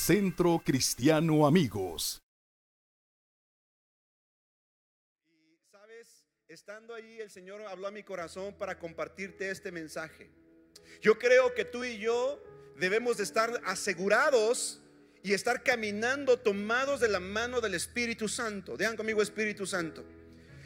Centro Cristiano Amigos. Sabes, estando ahí el Señor habló a mi corazón para compartirte este mensaje. Yo creo que tú y yo debemos de estar asegurados y estar caminando tomados de la mano del Espíritu Santo. Dejan conmigo Espíritu Santo.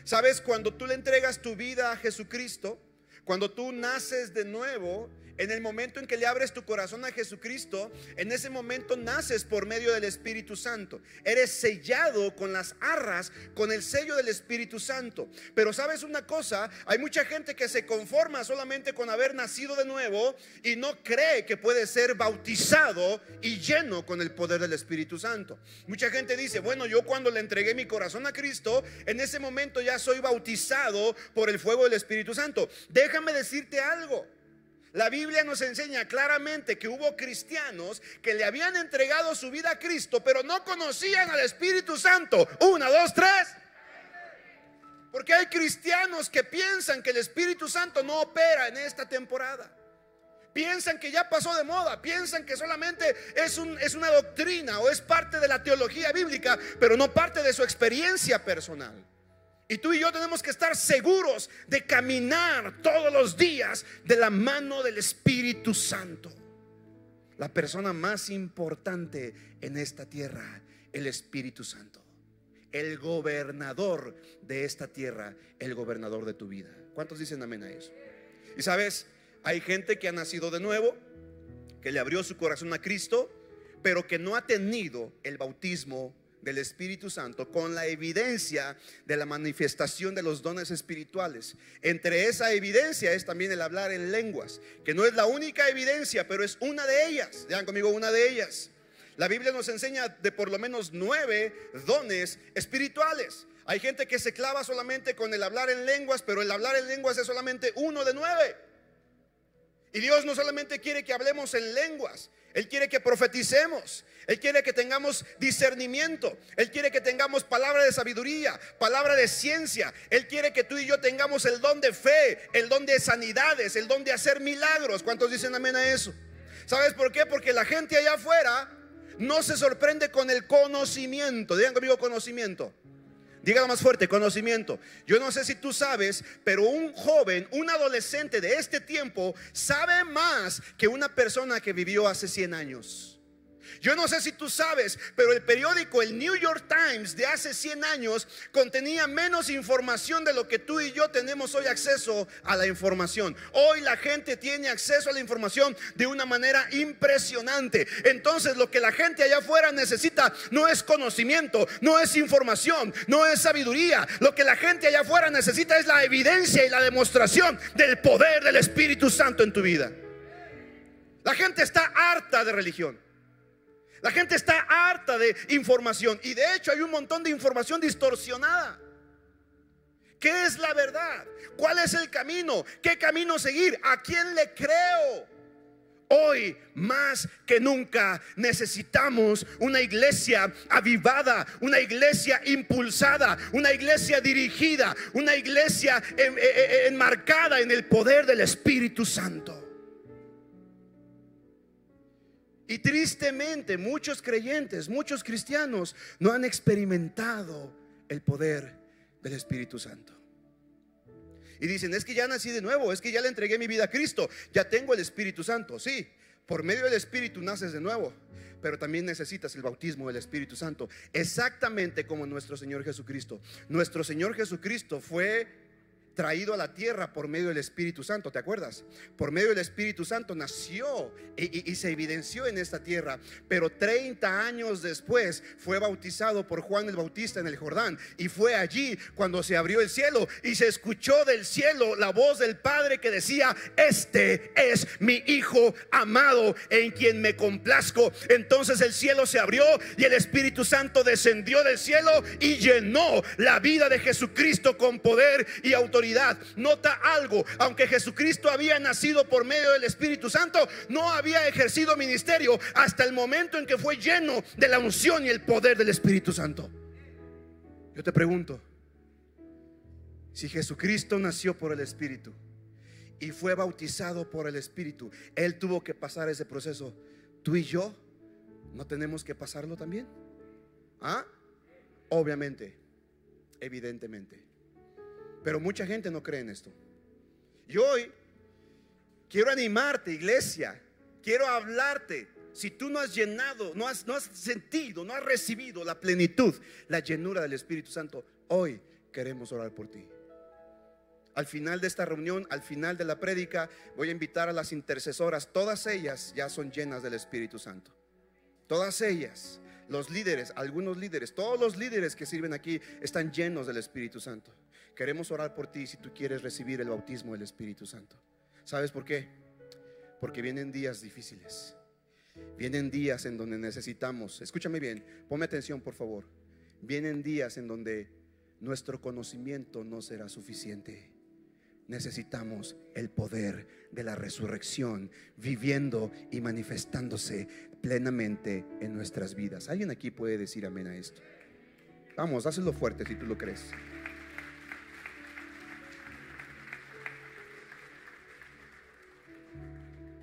Sabes, cuando tú le entregas tu vida a Jesucristo, cuando tú naces de nuevo, en el momento en que le abres tu corazón a Jesucristo, en ese momento naces por medio del Espíritu Santo. Eres sellado con las arras, con el sello del Espíritu Santo. Pero sabes una cosa, hay mucha gente que se conforma solamente con haber nacido de nuevo y no cree que puede ser bautizado y lleno con el poder del Espíritu Santo. Mucha gente dice, bueno, yo cuando le entregué mi corazón a Cristo, en ese momento ya soy bautizado por el fuego del Espíritu Santo. Déjame decirte algo. La Biblia nos enseña claramente que hubo cristianos que le habían entregado su vida a Cristo, pero no conocían al Espíritu Santo. Una, dos, tres. Porque hay cristianos que piensan que el Espíritu Santo no opera en esta temporada. Piensan que ya pasó de moda, piensan que solamente es, es una doctrina o es parte de la teología bíblica, pero no parte de su experiencia personal. Y tú y yo tenemos que estar seguros de caminar todos los días de la mano del Espíritu Santo. La persona más importante en esta tierra, el Espíritu Santo. El gobernador de esta tierra, el gobernador de tu vida. ¿Cuántos dicen amén a eso? Y sabes, hay gente que ha nacido de nuevo, que le abrió su corazón a Cristo, pero que no ha tenido el bautismo del Espíritu Santo con la evidencia de la manifestación de los dones espirituales. Entre esa evidencia es también el hablar en lenguas, que no es la única evidencia, pero es una de ellas. Digan conmigo, una de ellas. La Biblia nos enseña de por lo menos nueve dones espirituales. Hay gente que se clava solamente con el hablar en lenguas, pero el hablar en lenguas es solamente uno de nueve. Y Dios no solamente quiere que hablemos en lenguas, Él quiere que profeticemos, Él quiere que tengamos discernimiento, Él quiere que tengamos palabra de sabiduría, palabra de ciencia, Él quiere que tú y yo tengamos el don de fe, el don de sanidades, el don de hacer milagros. ¿Cuántos dicen amén a eso? ¿Sabes por qué? Porque la gente allá afuera no se sorprende con el conocimiento. Digan conmigo conocimiento. Dígalo más fuerte, conocimiento. Yo no sé si tú sabes, pero un joven, un adolescente de este tiempo sabe más que una persona que vivió hace 100 años. Yo no sé si tú sabes, pero el periódico, el New York Times de hace 100 años, contenía menos información de lo que tú y yo tenemos hoy acceso a la información. Hoy la gente tiene acceso a la información de una manera impresionante. Entonces lo que la gente allá afuera necesita no es conocimiento, no es información, no es sabiduría. Lo que la gente allá afuera necesita es la evidencia y la demostración del poder del Espíritu Santo en tu vida. La gente está harta de religión. La gente está harta de información y de hecho hay un montón de información distorsionada. ¿Qué es la verdad? ¿Cuál es el camino? ¿Qué camino seguir? ¿A quién le creo? Hoy más que nunca necesitamos una iglesia avivada, una iglesia impulsada, una iglesia dirigida, una iglesia enmarcada en el poder del Espíritu Santo. Y tristemente muchos creyentes, muchos cristianos no han experimentado el poder del Espíritu Santo. Y dicen, es que ya nací de nuevo, es que ya le entregué mi vida a Cristo, ya tengo el Espíritu Santo. Sí, por medio del Espíritu naces de nuevo, pero también necesitas el bautismo del Espíritu Santo, exactamente como nuestro Señor Jesucristo. Nuestro Señor Jesucristo fue traído a la tierra por medio del Espíritu Santo, ¿te acuerdas? Por medio del Espíritu Santo nació y, se evidenció en esta tierra, pero 30 años después fue bautizado por Juan el Bautista en el Jordán y fue allí cuando se abrió el cielo y se escuchó del cielo la voz del Padre que decía, este es mi Hijo amado en quien me complazco. Entonces el cielo se abrió y el Espíritu Santo descendió del cielo y llenó la vida de Jesucristo con poder y autoridad Nota algo, aunque Jesucristo había nacido por medio del Espíritu Santo, no había ejercido ministerio hasta el momento en que fue lleno de la unción y el poder del Espíritu Santo. Yo te pregunto, si Jesucristo nació por el Espíritu y fue bautizado por el Espíritu, Él tuvo que pasar ese proceso. Tú y yo ¿No tenemos que pasarlo también? ¿Ah? Obviamente, evidentemente. Pero mucha gente no cree en esto. Y hoy quiero animarte, iglesia. Quiero hablarte. Si tú no has llenado, no has, no has sentido, no has recibido la plenitud, la llenura del Espíritu Santo, hoy queremos orar por ti. Al final de esta reunión, al final de la prédica, voy a invitar a las intercesoras. Todas ellas ya son llenas del Espíritu Santo. Todas ellas, los líderes, algunos líderes, todos los líderes que sirven aquí están llenos del Espíritu Santo. Queremos orar por ti si tú quieres recibir el bautismo del Espíritu Santo. ¿Sabes por qué? Porque vienen días difíciles. Vienen días en donde necesitamos, escúchame bien, ponme atención por favor. Vienen días en donde nuestro conocimiento no será suficiente. Necesitamos el poder de la resurrección viviendo y manifestándose plenamente en nuestras vidas. ¿Alguien aquí puede decir amén a esto? Vamos, hazlo fuerte si tú lo crees.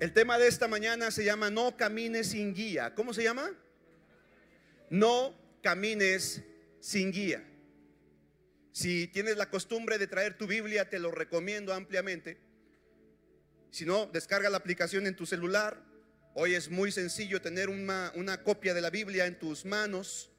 El tema de esta mañana se llama No camines sin guía. ¿Cómo se llama? No camines sin guía. Si tienes la costumbre de traer tu Biblia, te lo recomiendo ampliamente. Si no, descarga la aplicación en tu celular. Hoy es muy sencillo tener una, una, copia de la Biblia en tus manos.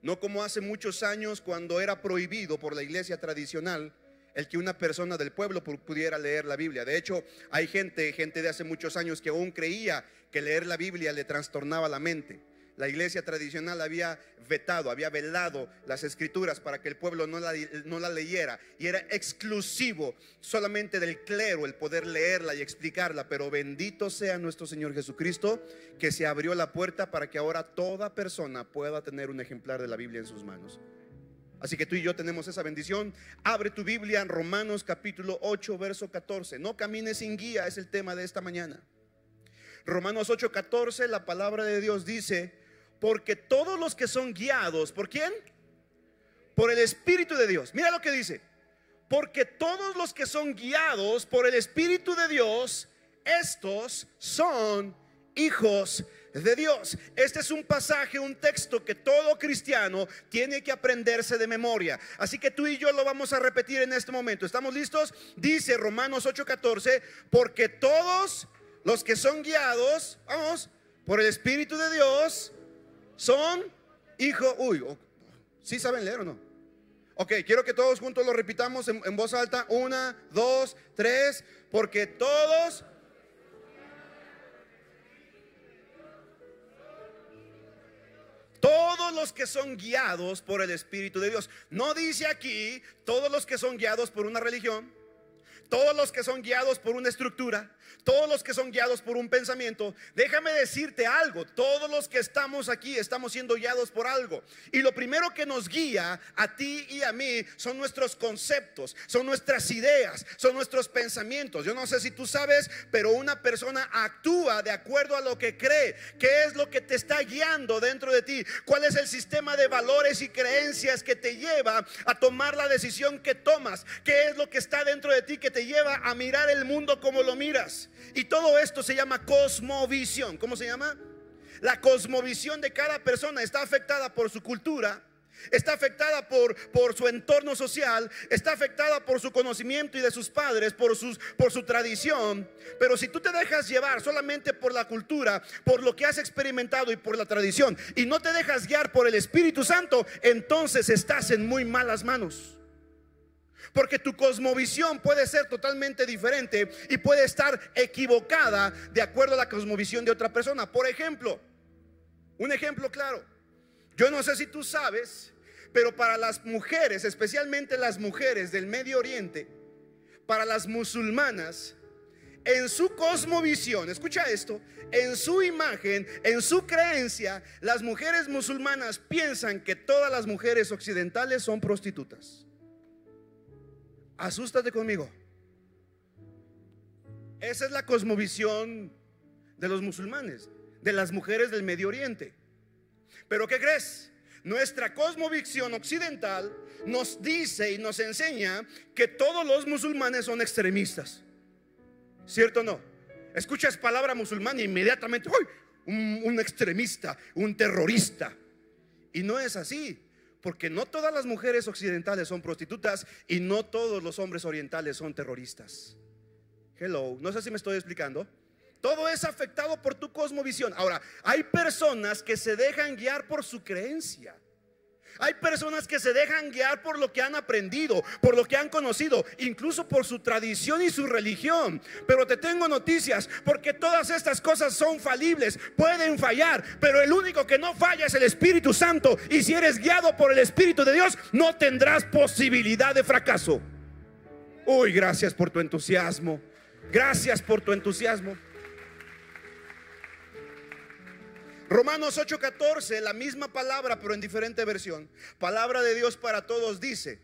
No como hace muchos años cuando era prohibido por la iglesia tradicional el que una persona del pueblo pudiera leer la Biblia. De hecho, hay gente, gente de hace muchos años que aún creía que leer la Biblia le trastornaba la mente la iglesia tradicional había vetado, había velado las escrituras para que el pueblo no la, no la, leyera. Y era exclusivo solamente del clero el poder leerla y explicarla. Pero bendito sea nuestro Señor Jesucristo que se abrió la puerta para que ahora toda persona pueda tener un ejemplar de la Biblia en sus manos. Así que tú y yo tenemos esa bendición. Abre tu Biblia en Romanos capítulo 8, verso 14. No camines sin guía, es el tema de esta mañana. Romanos 8, 14, la palabra de Dios dice, porque todos los que son guiados, ¿por quién? Por el Espíritu de Dios. Mira lo que dice. Porque todos los que son guiados por el Espíritu de Dios, estos son hijos de Dios. Este es un pasaje, un texto que todo cristiano tiene que aprenderse de memoria. Así que tú y yo lo vamos a repetir en este momento. ¿Estamos listos? Dice Romanos 8:14, porque todos los que son guiados, vamos, por el Espíritu de Dios, son hijos. Uy, ¿sí saben leer o no? Ok, quiero que todos juntos lo repitamos en, en voz alta. Una, dos, tres. Porque todos Todos los que son guiados por el Espíritu de Dios. No dice aquí todos los que son guiados por una religión, todos los que son guiados por una estructura, todos los que son guiados por un pensamiento, déjame decirte algo, todos los que estamos aquí estamos siendo guiados por algo. Y lo primero que nos guía a ti y a mí son nuestros conceptos, son nuestras ideas, son nuestros pensamientos. Yo no sé si tú sabes, pero una persona actúa de acuerdo a lo que cree. ¿Qué es lo que te está guiando dentro de ti? ¿Cuál es el sistema de valores y creencias que te lleva a tomar la decisión que tomas? ¿Qué es lo que está dentro de ti que lleva a mirar el mundo como lo miras? Y todo esto se llama cosmovisión. ¿Cómo se llama? La cosmovisión de cada persona está afectada por su cultura, está afectada por, por su entorno social, está afectada por su conocimiento y de sus padres, por, sus, por su tradición. Pero si tú te dejas llevar solamente por la cultura, por lo que has experimentado y por la tradición, y no te dejas guiar por el Espíritu Santo, entonces estás en muy malas manos. Porque tu cosmovisión puede ser totalmente diferente y puede estar equivocada de acuerdo a la cosmovisión de otra persona. Por ejemplo, un ejemplo claro. Yo no sé si tú sabes, pero para las mujeres, especialmente las mujeres del Medio Oriente, para las musulmanas, en su cosmovisión, escucha esto, en su imagen, en su creencia, las mujeres musulmanas piensan que todas las mujeres occidentales son prostitutas. Asústate conmigo. Esa es la cosmovisión de los musulmanes, de las mujeres del Medio Oriente. Pero ¿qué crees? Nuestra cosmovisión occidental nos dice y nos enseña que todos los musulmanes son extremistas. ¿Cierto o no? Escuchas palabra musulmán e inmediatamente, ¡uy! un, un extremista, un terrorista. Y no es así. Porque no todas las mujeres occidentales son prostitutas y no todos los hombres orientales son terroristas. Hello, no sé si me estoy explicando. Todo es afectado por tu cosmovisión. Ahora, hay personas que se dejan guiar por su creencia. Hay personas que se dejan guiar por lo que han aprendido, por lo que han conocido, incluso por su tradición y su religión. Pero te tengo noticias, porque todas estas cosas son falibles, pueden fallar, pero el único que no falla es el Espíritu Santo. Y si eres guiado por el Espíritu de Dios, no tendrás posibilidad de fracaso. Uy, gracias por tu entusiasmo. Gracias por tu entusiasmo. Romanos 8:14, la misma palabra, pero en diferente versión. Palabra de Dios para todos dice,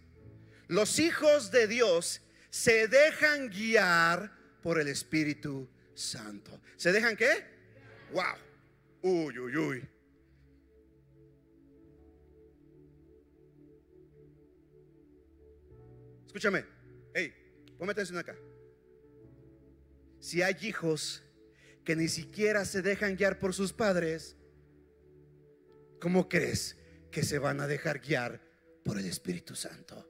los hijos de Dios se dejan guiar por el Espíritu Santo. ¿Se dejan qué? Wow. Uy, uy, uy. Escúchame. Hey, ponme atención acá. Si hay hijos que ni siquiera se dejan guiar por sus padres, ¿cómo crees que se van a dejar guiar por el Espíritu Santo?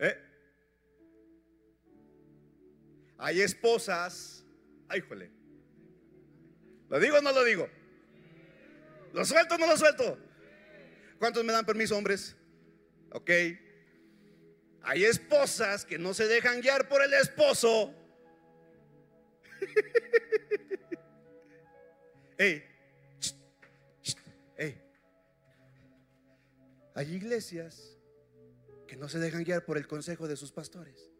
¿Eh? Hay esposas, ay, jole. ¿Lo digo o no lo digo? ¿Lo suelto o no lo suelto? ¿Cuántos me dan permiso, hombres? Ok. Hay esposas que no se dejan guiar por el esposo. Hay iglesias que no se dejan guiar por el consejo de sus pastores.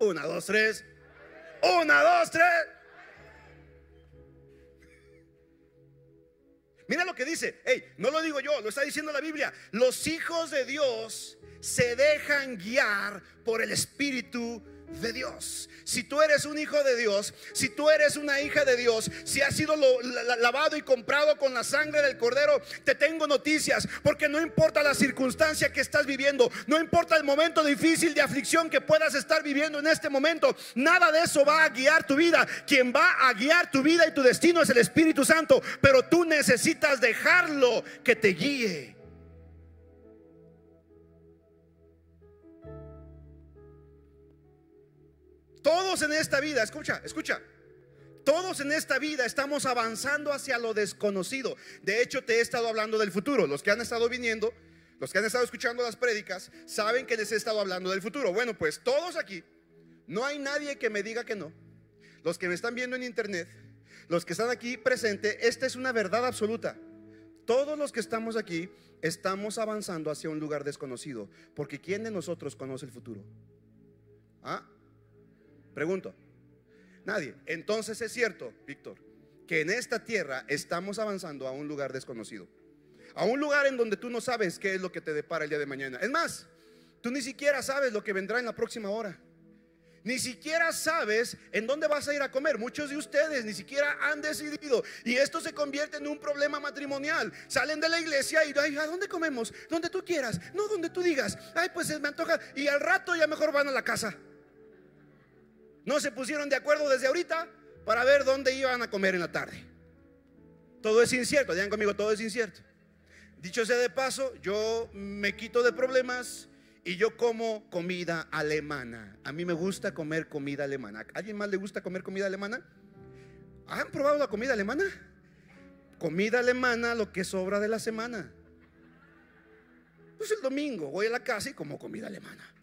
Una, dos, tres. Una, dos, tres. Mira lo que dice. No lo digo yo, lo está diciendo la Biblia. Los hijos de Dios se dejan guiar por el Espíritu de Dios. Si tú eres un hijo de Dios, si tú eres una hija de Dios, si has sido lavado y comprado con la sangre del cordero, te tengo noticias, porque no importa la circunstancia que estás viviendo, no importa el momento difícil de aflicción que puedas estar viviendo en este momento, nada de eso va a guiar tu vida. Quien va a guiar tu vida y tu destino es el Espíritu Santo, pero tú necesitas dejarlo que te guíe. Todos en esta vida, escucha, escucha. Todos en esta vida estamos avanzando hacia lo desconocido. De hecho, te he estado hablando del futuro. Los que han estado viniendo, los que han estado escuchando las prédicas, saben que les he estado hablando del futuro. Bueno, pues todos aquí, no hay nadie que me diga que no. Los que me están viendo en internet, los que están aquí presentes, esta es una verdad absoluta. Todos los que estamos aquí estamos avanzando hacia un lugar desconocido, porque ¿quién de nosotros conoce el futuro? ¿Ah? Pregunto. Nadie. Entonces es cierto, Víctor, que en esta tierra estamos avanzando a un lugar desconocido. A un lugar en donde tú no sabes qué es lo que te depara el día de mañana. Es más, tú ni siquiera sabes lo que vendrá en la próxima hora. Ni siquiera sabes en dónde vas a ir a comer. Muchos de ustedes ni siquiera han decidido. Y esto se convierte en un problema matrimonial. Salen de la iglesia y ay, ¿a dónde comemos? Donde tú quieras. No donde tú digas. Ay, pues me antoja. Y al rato ya mejor van a la casa. No se pusieron de acuerdo desde ahorita para ver dónde iban a comer en la tarde. Todo es incierto, digan conmigo, todo es incierto. Dicho sea de paso, yo me quito de problemas y yo como comida alemana. A mí me gusta comer comida alemana. ¿A alguien más le gusta comer comida alemana? ¿Han probado la comida alemana? Comida alemana, lo que sobra de la semana. Pues el domingo voy a la casa y como comida alemana.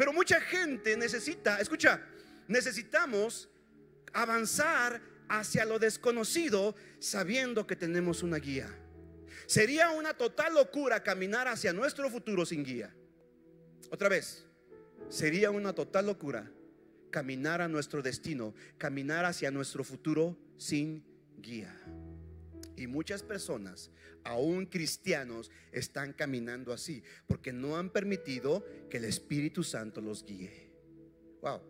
Pero mucha gente necesita, escucha, necesitamos avanzar hacia lo desconocido sabiendo que tenemos una guía. Sería una total locura caminar hacia nuestro futuro sin guía. Otra vez, sería una total locura caminar a nuestro destino, caminar hacia nuestro futuro sin guía. Y muchas personas aún cristianos, están caminando así, porque no han permitido que el Espíritu Santo los guíe. Wow,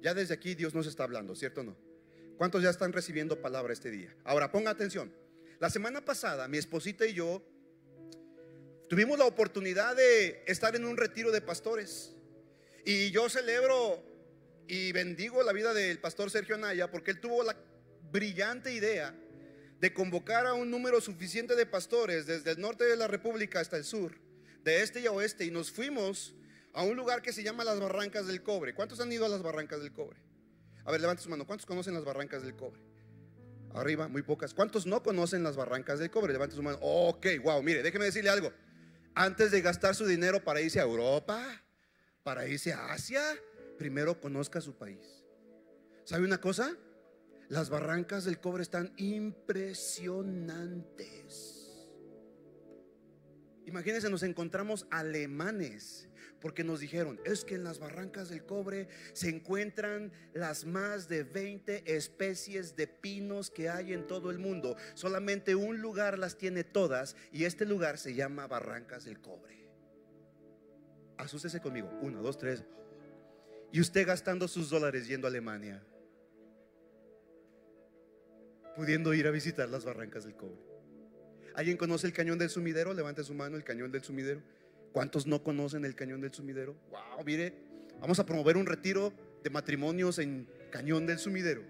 ya desde aquí Dios nos está hablando, ¿cierto o no? ¿Cuántos ya están recibiendo palabra este día? Ahora, ponga atención. La semana pasada, mi esposita y yo tuvimos la oportunidad de estar en un retiro de pastores. Y yo celebro y bendigo la vida del pastor Sergio Anaya porque él tuvo la brillante idea de convocar a un número suficiente de pastores desde el norte de la República hasta el sur, de este y oeste, y nos fuimos a un lugar que se llama las Barrancas del Cobre. ¿Cuántos han ido a las Barrancas del Cobre? A ver, levante su mano. ¿Cuántos conocen las Barrancas del Cobre? Arriba, muy pocas. ¿Cuántos no conocen las Barrancas del Cobre? Levante su mano. Ok, wow, mire, déjeme decirle algo. Antes de gastar su dinero para irse a Europa, para irse a Asia, primero conozca su país. ¿Sabe una cosa? Las barrancas del cobre están impresionantes. Imagínense, nos encontramos alemanes porque nos dijeron, es que en las barrancas del cobre se encuentran las más de 20 especies de pinos que hay en todo el mundo. Solamente un lugar las tiene todas y este lugar se llama Barrancas del Cobre. Asústese conmigo. Uno, dos, tres. Y usted gastando sus dólares yendo a Alemania, pudiendo ir a visitar las barrancas del cobre. ¿Alguien conoce el cañón del sumidero? Levante su mano, el cañón del sumidero. ¿Cuántos no conocen el cañón del sumidero? Wow, mire, vamos a promover un retiro de matrimonios en cañón del sumidero.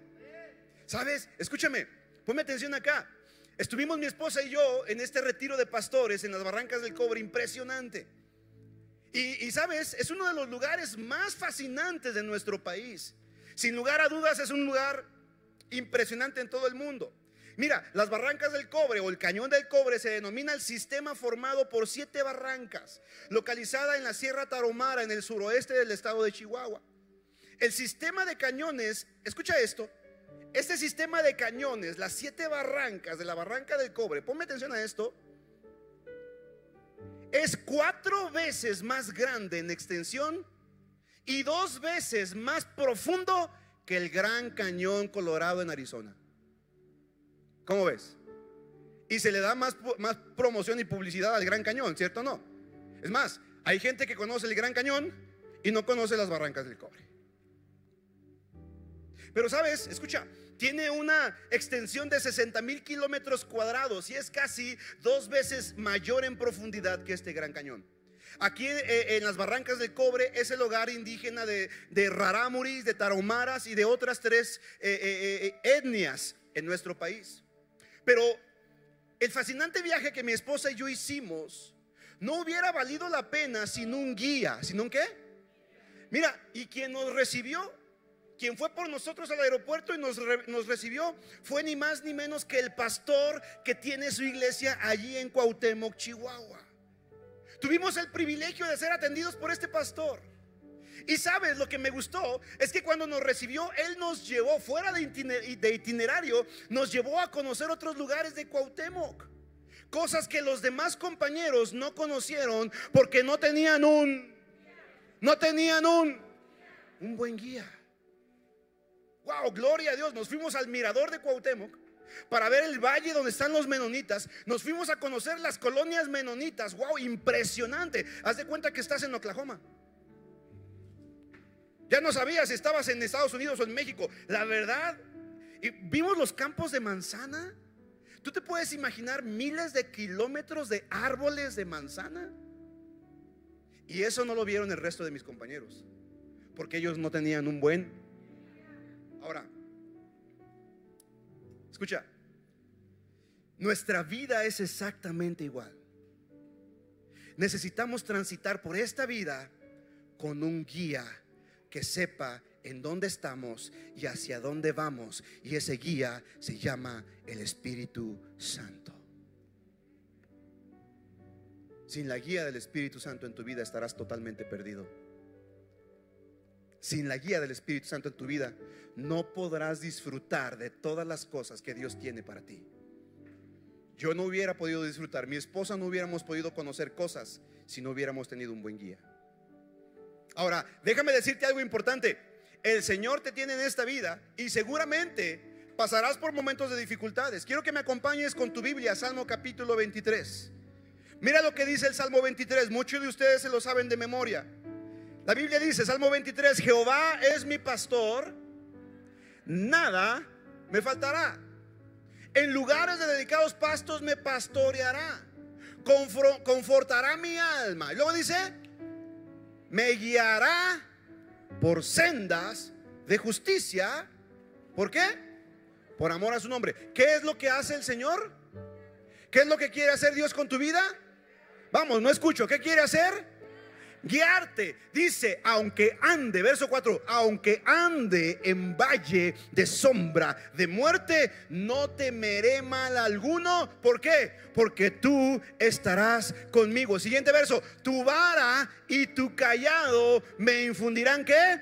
¿Sabes? Escúchame, ponme atención acá. Estuvimos mi esposa y yo en este retiro de pastores en las barrancas del cobre, impresionante. Y, sabes, es uno de los lugares más fascinantes de nuestro país. Sin lugar a dudas es un lugar impresionante en todo el mundo. Mira, las barrancas del cobre o el cañón del cobre se denomina el sistema formado por siete barrancas, localizada en la Sierra Taromara, en el suroeste del estado de Chihuahua. El sistema de cañones, escucha esto, este sistema de cañones, las siete barrancas de la barranca del cobre, ponme atención a esto, es cuatro veces más grande en extensión y dos veces más profundo que el Gran Cañón Colorado en Arizona. ¿Cómo ves? Y se le da más, promoción y publicidad al Gran Cañón, ¿cierto o no? Es más, hay gente que conoce el Gran Cañón y no conoce las barrancas del cobre. Pero sabes, escucha, tiene una extensión de 60 mil kilómetros cuadrados y es casi dos veces mayor en profundidad que este gran cañón. Aquí eh, en las barrancas del cobre es el hogar indígena de, de rarámuris, de tarahumaras y de otras tres eh, eh, etnias en nuestro país. Pero el fascinante viaje que mi esposa y yo hicimos no hubiera valido la pena sin un guía, sin un qué. Mira, y quien nos recibió quien fue por nosotros al aeropuerto y nos, nos, recibió fue ni más ni menos que el pastor que tiene su iglesia allí en Cuauhtémoc, Chihuahua. Tuvimos el privilegio de ser atendidos por este pastor. Y sabes, lo que me gustó es que cuando nos recibió, Él nos llevó fuera de itinerario, nos llevó a conocer otros lugares de Cuauhtémoc. Cosas que los demás compañeros no conocieron porque no tenían un, no tenían un, un buen guía. Wow, gloria a Dios. Nos fuimos al mirador de Cuauhtémoc para ver el valle donde están los menonitas. Nos fuimos a conocer las colonias menonitas. Wow, impresionante. Haz de cuenta que estás en Oklahoma. Ya no sabías si estabas en Estados Unidos o en México. La verdad, y vimos los campos de manzana. ¿Tú te puedes imaginar miles de kilómetros de árboles de manzana? Y eso no lo vieron el resto de mis compañeros, porque ellos no tenían un buen Ahora, escucha, nuestra vida es exactamente igual. Necesitamos transitar por esta vida con un guía que sepa en dónde estamos y hacia dónde vamos. Y ese guía se llama el Espíritu Santo. Sin la guía del Espíritu Santo en tu vida estarás totalmente perdido sin la guía del Espíritu Santo en tu vida, no podrás disfrutar de todas las cosas que Dios tiene para ti. Yo no hubiera podido disfrutar, mi esposa no hubiéramos podido conocer cosas si no hubiéramos tenido un buen guía. Ahora, déjame decirte algo importante. El Señor te tiene en esta vida y seguramente pasarás por momentos de dificultades. Quiero que me acompañes con tu Biblia, Salmo capítulo 23. Mira lo que dice el Salmo 23. Muchos de ustedes se lo saben de memoria. La Biblia dice, Salmo 23, Jehová es mi pastor, nada me faltará. En lugares de dedicados pastos me pastoreará, confortará mi alma. Y luego dice, me guiará por sendas de justicia. ¿Por qué? Por amor a su nombre. ¿Qué es lo que hace el Señor? ¿Qué es lo que quiere hacer Dios con tu vida? Vamos, no escucho. ¿Qué quiere hacer? Guiarte. Dice, aunque ande, verso 4, aunque ande en valle de sombra de muerte, no temeré mal alguno. ¿Por qué? Porque tú estarás conmigo. Siguiente verso, tu vara y tu callado me infundirán qué?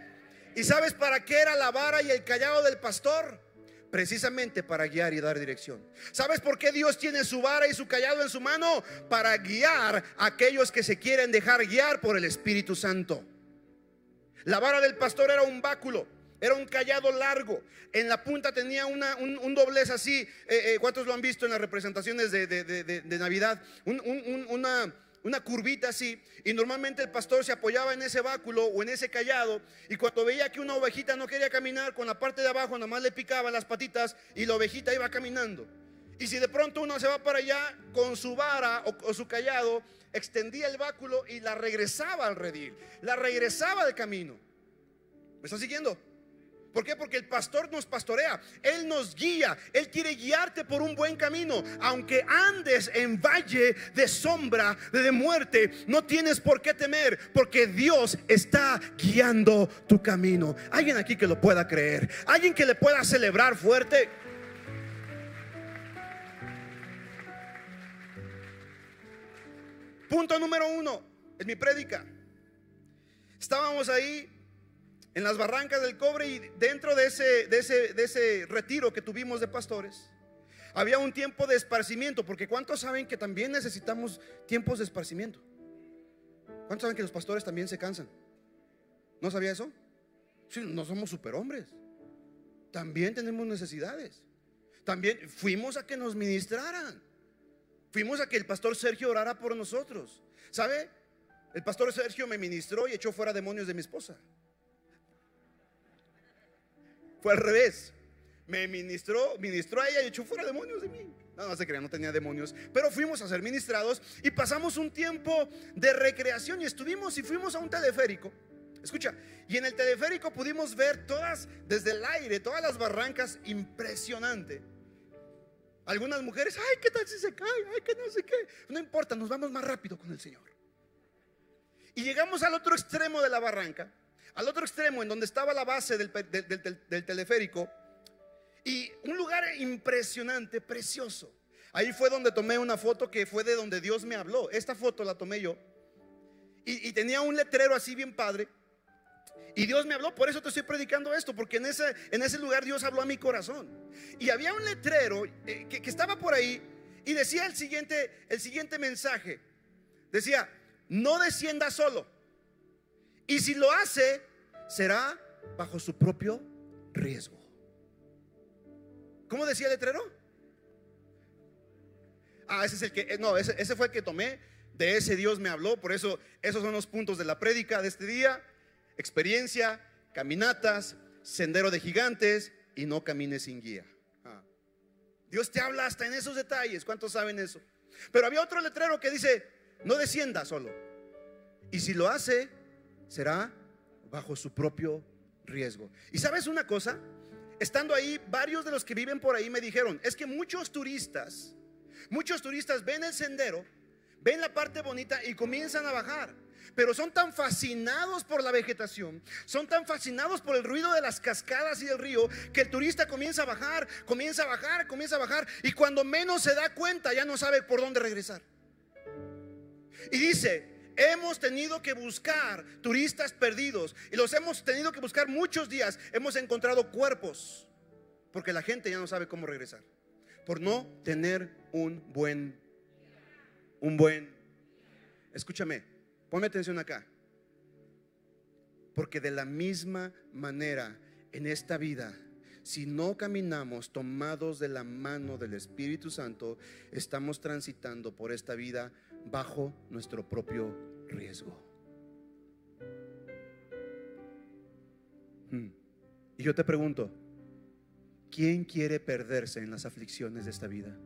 ¿Y sabes para qué era la vara y el callado del pastor? Precisamente para guiar y dar dirección. ¿Sabes por qué Dios tiene su vara y su callado en su mano? Para guiar a aquellos que se quieren dejar guiar por el Espíritu Santo. La vara del pastor era un báculo. Era un callado largo. En la punta tenía una, un, doblez así. Eh, eh, ¿Cuántos lo han visto en las representaciones de, Navidad? una, una curvita así, y normalmente el pastor se apoyaba en ese báculo o en ese callado, y cuando veía que una ovejita no quería caminar, con la parte de abajo nada más le picaba las patitas y la ovejita iba caminando. Y si de pronto uno se va para allá con su vara o, su callado, extendía el báculo y la regresaba al redil, la regresaba del camino. ¿Me está siguiendo? ¿Por qué? Porque el pastor nos pastorea, Él nos guía, Él quiere guiarte por un buen camino. Aunque andes en valle de sombra, de muerte, no tienes por qué temer, porque Dios está guiando tu camino. Alguien aquí que lo pueda creer, alguien que le pueda celebrar fuerte. Punto número uno, es mi prédica. Estábamos ahí en las barrancas del cobre y dentro de ese, de ese, de ese retiro que tuvimos de pastores, había un tiempo de esparcimiento, porque ¿cuántos saben que también necesitamos tiempos de esparcimiento? ¿Cuántos saben que los pastores también se cansan? ¿No sabía eso? Sí, no somos superhombres. También tenemos necesidades. También fuimos a que nos ministraran. Fuimos a que el pastor Sergio orara por nosotros. ¿Sabe? El pastor Sergio me ministró y echó fuera demonios de mi esposa. Fue al revés. Me ministró, ministró a ella y echó fuera demonios de mí. No, no se crean, no tenía demonios. Pero fuimos a ser ministrados y pasamos un tiempo de recreación y estuvimos y fuimos a un teleférico. Escucha, y en el teleférico pudimos ver todas, desde el aire, todas las barrancas, impresionante. Algunas mujeres, ay, ¿qué tal si se cae? Ay, que no sé qué. No importa, nos vamos más rápido con el Señor. Y llegamos al otro extremo de la barranca al otro extremo, en donde estaba la base del, teleférico, y un lugar impresionante, precioso. Ahí fue donde tomé una foto que fue de donde Dios me habló. Esta foto la tomé yo. Y, tenía un letrero así bien padre. Y Dios me habló, por eso te estoy predicando esto, porque en ese, en ese lugar Dios habló a mi corazón. Y había un letrero eh, que, que, estaba por ahí y decía el siguiente, el siguiente mensaje. Decía, no descienda solo. Y si lo hace, será bajo su propio riesgo. ¿Cómo decía el letrero? Ah, ese es el que, eh, no, ese, fue el que tomé. De ese Dios me habló. Por eso, esos son los puntos de la prédica de este día. Experiencia, caminatas, sendero de gigantes y no camines sin guía. Ah. Dios te habla hasta en esos detalles. ¿Cuántos saben eso? Pero había otro letrero que dice, no descienda solo. Y si lo hace, será bajo su propio riesgo. Y sabes una cosa, estando ahí, varios de los que viven por ahí me dijeron, es que muchos turistas, muchos turistas ven el sendero, ven la parte bonita y comienzan a bajar. Pero son tan fascinados por la vegetación, son tan fascinados por el ruido de las cascadas y del río, que el turista comienza a bajar, comienza a bajar, comienza a bajar, y cuando menos se da cuenta ya no sabe por dónde regresar. Y dice, Hemos tenido que buscar turistas perdidos y los hemos tenido que buscar muchos días. Hemos encontrado cuerpos porque la gente ya no sabe cómo regresar. Por no tener un buen, un buen. Escúchame, ponme atención acá. Porque de la misma manera en esta vida, si no caminamos tomados de la mano del Espíritu Santo, estamos transitando por esta vida bajo nuestro propio riesgo. Hmm. Y yo te pregunto, ¿quién quiere perderse en las aflicciones de esta vida?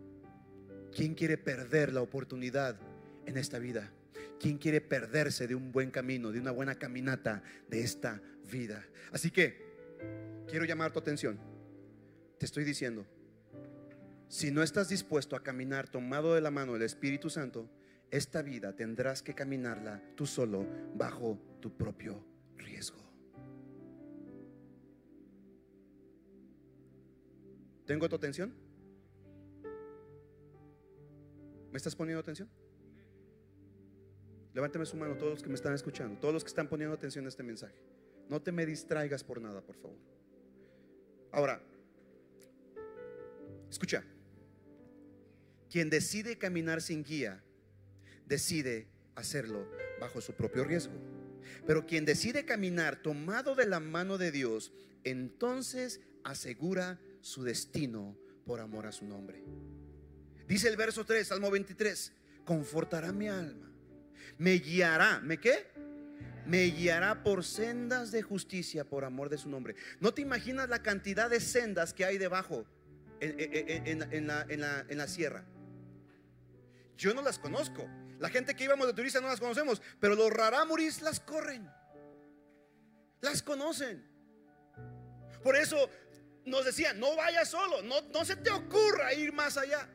¿Quién quiere perder la oportunidad en esta vida? ¿Quién quiere perderse de un buen camino, de una buena caminata de esta vida? Así que quiero llamar tu atención. Te estoy diciendo, si no estás dispuesto a caminar tomado de la mano del Espíritu Santo, esta vida tendrás que caminarla tú solo bajo tu propio riesgo. ¿Tengo tu atención? ¿Me estás poniendo atención? Levánteme su mano todos los que me están escuchando, todos los que están poniendo atención a este mensaje. No te me distraigas por nada, por favor. Ahora, escucha. Quien decide caminar sin guía, decide hacerlo bajo su propio riesgo. Pero quien decide caminar tomado de la mano de Dios, entonces asegura su destino por amor a su nombre. Dice el verso 3, Salmo 23, confortará mi alma, me guiará, ¿me qué? Me guiará por sendas de justicia por amor de su nombre. ¿No te imaginas la cantidad de sendas que hay debajo en, la, en la sierra? Yo no las conozco. La gente que íbamos de turista no las conocemos, pero los rarámuris las corren. Las conocen. Por eso nos decían, no vayas solo, no, no se te ocurra ir más allá.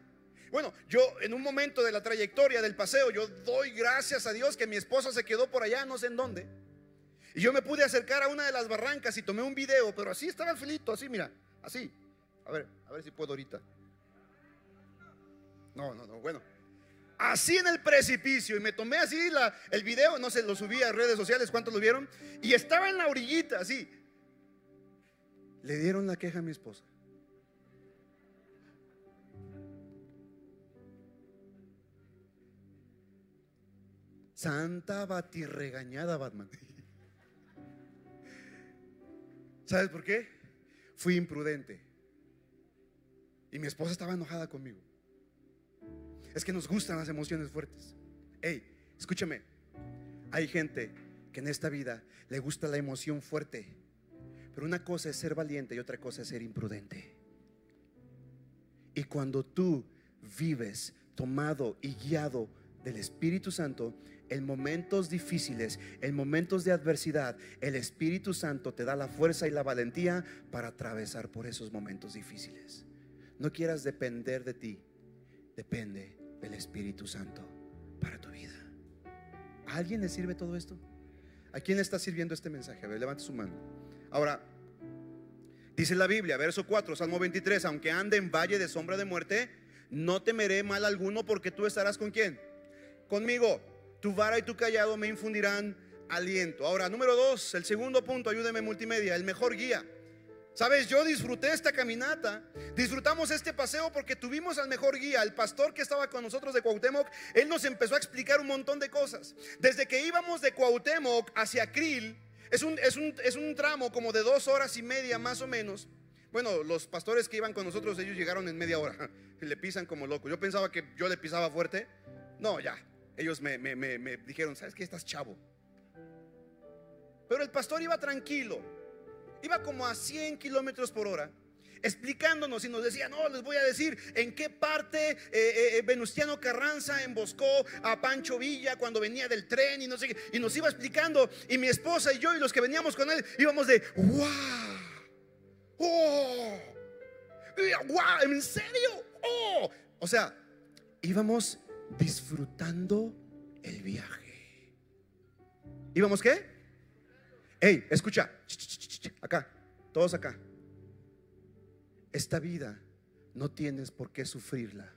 Bueno, yo en un momento de la trayectoria del paseo, yo doy gracias a Dios que mi esposa se quedó por allá, no sé en dónde. Y yo me pude acercar a una de las barrancas y tomé un video, pero así estaba el filito, así, mira, así. A ver, a ver si puedo ahorita. No, no, no, bueno. Así en el precipicio y me tomé así la, el video, no sé, lo subí a redes sociales, ¿cuántos lo vieron? Y estaba en la orillita, así. Le dieron la queja a mi esposa. Santa batirregañada, Batman. ¿Sabes por qué? Fui imprudente. Y mi esposa estaba enojada conmigo. Es que nos gustan las emociones fuertes. Hey, escúchame. Hay gente que en esta vida le gusta la emoción fuerte. Pero una cosa es ser valiente y otra cosa es ser imprudente. Y cuando tú vives tomado y guiado del Espíritu Santo, en momentos difíciles, en momentos de adversidad, el Espíritu Santo te da la fuerza y la valentía para atravesar por esos momentos difíciles. No quieras depender de ti, depende del Espíritu Santo para tu vida. ¿A alguien le sirve todo esto? ¿A quién le está sirviendo este mensaje? A ver, levante su mano. Ahora, dice la Biblia, verso 4, Salmo 23, aunque ande en valle de sombra de muerte, no temeré mal alguno porque tú estarás con quién? Conmigo. Tu vara y tu callado me infundirán aliento. Ahora, número dos, el segundo punto, ayúdeme multimedia, el mejor guía. Sabes, yo disfruté esta caminata, disfrutamos este paseo porque tuvimos al mejor guía, el pastor que estaba con nosotros de Cuauhtémoc, él nos empezó a explicar un montón de cosas. Desde que íbamos de Cuauhtémoc hacia Krill, es un, es un, es un tramo como de dos horas y media más o menos. Bueno, los pastores que iban con nosotros, ellos llegaron en media hora le pisan como locos. Yo pensaba que yo le pisaba fuerte. No, ya, ellos me, dijeron, ¿sabes qué? Estás chavo. Pero el pastor iba tranquilo, iba como a 100 kilómetros por hora, explicándonos y nos decía, no, les voy a decir en qué parte eh, eh, eh, Venustiano Carranza emboscó a Pancho Villa cuando venía del tren y no sé qué, y nos iba explicando, y mi esposa y yo y los que veníamos con él íbamos de, wow, oh, wow, ¿en serio? Oh, o sea, íbamos disfrutando el viaje. ¿Íbamos qué? Hey, escucha, acá, todos acá. Esta vida no tienes por qué sufrirla.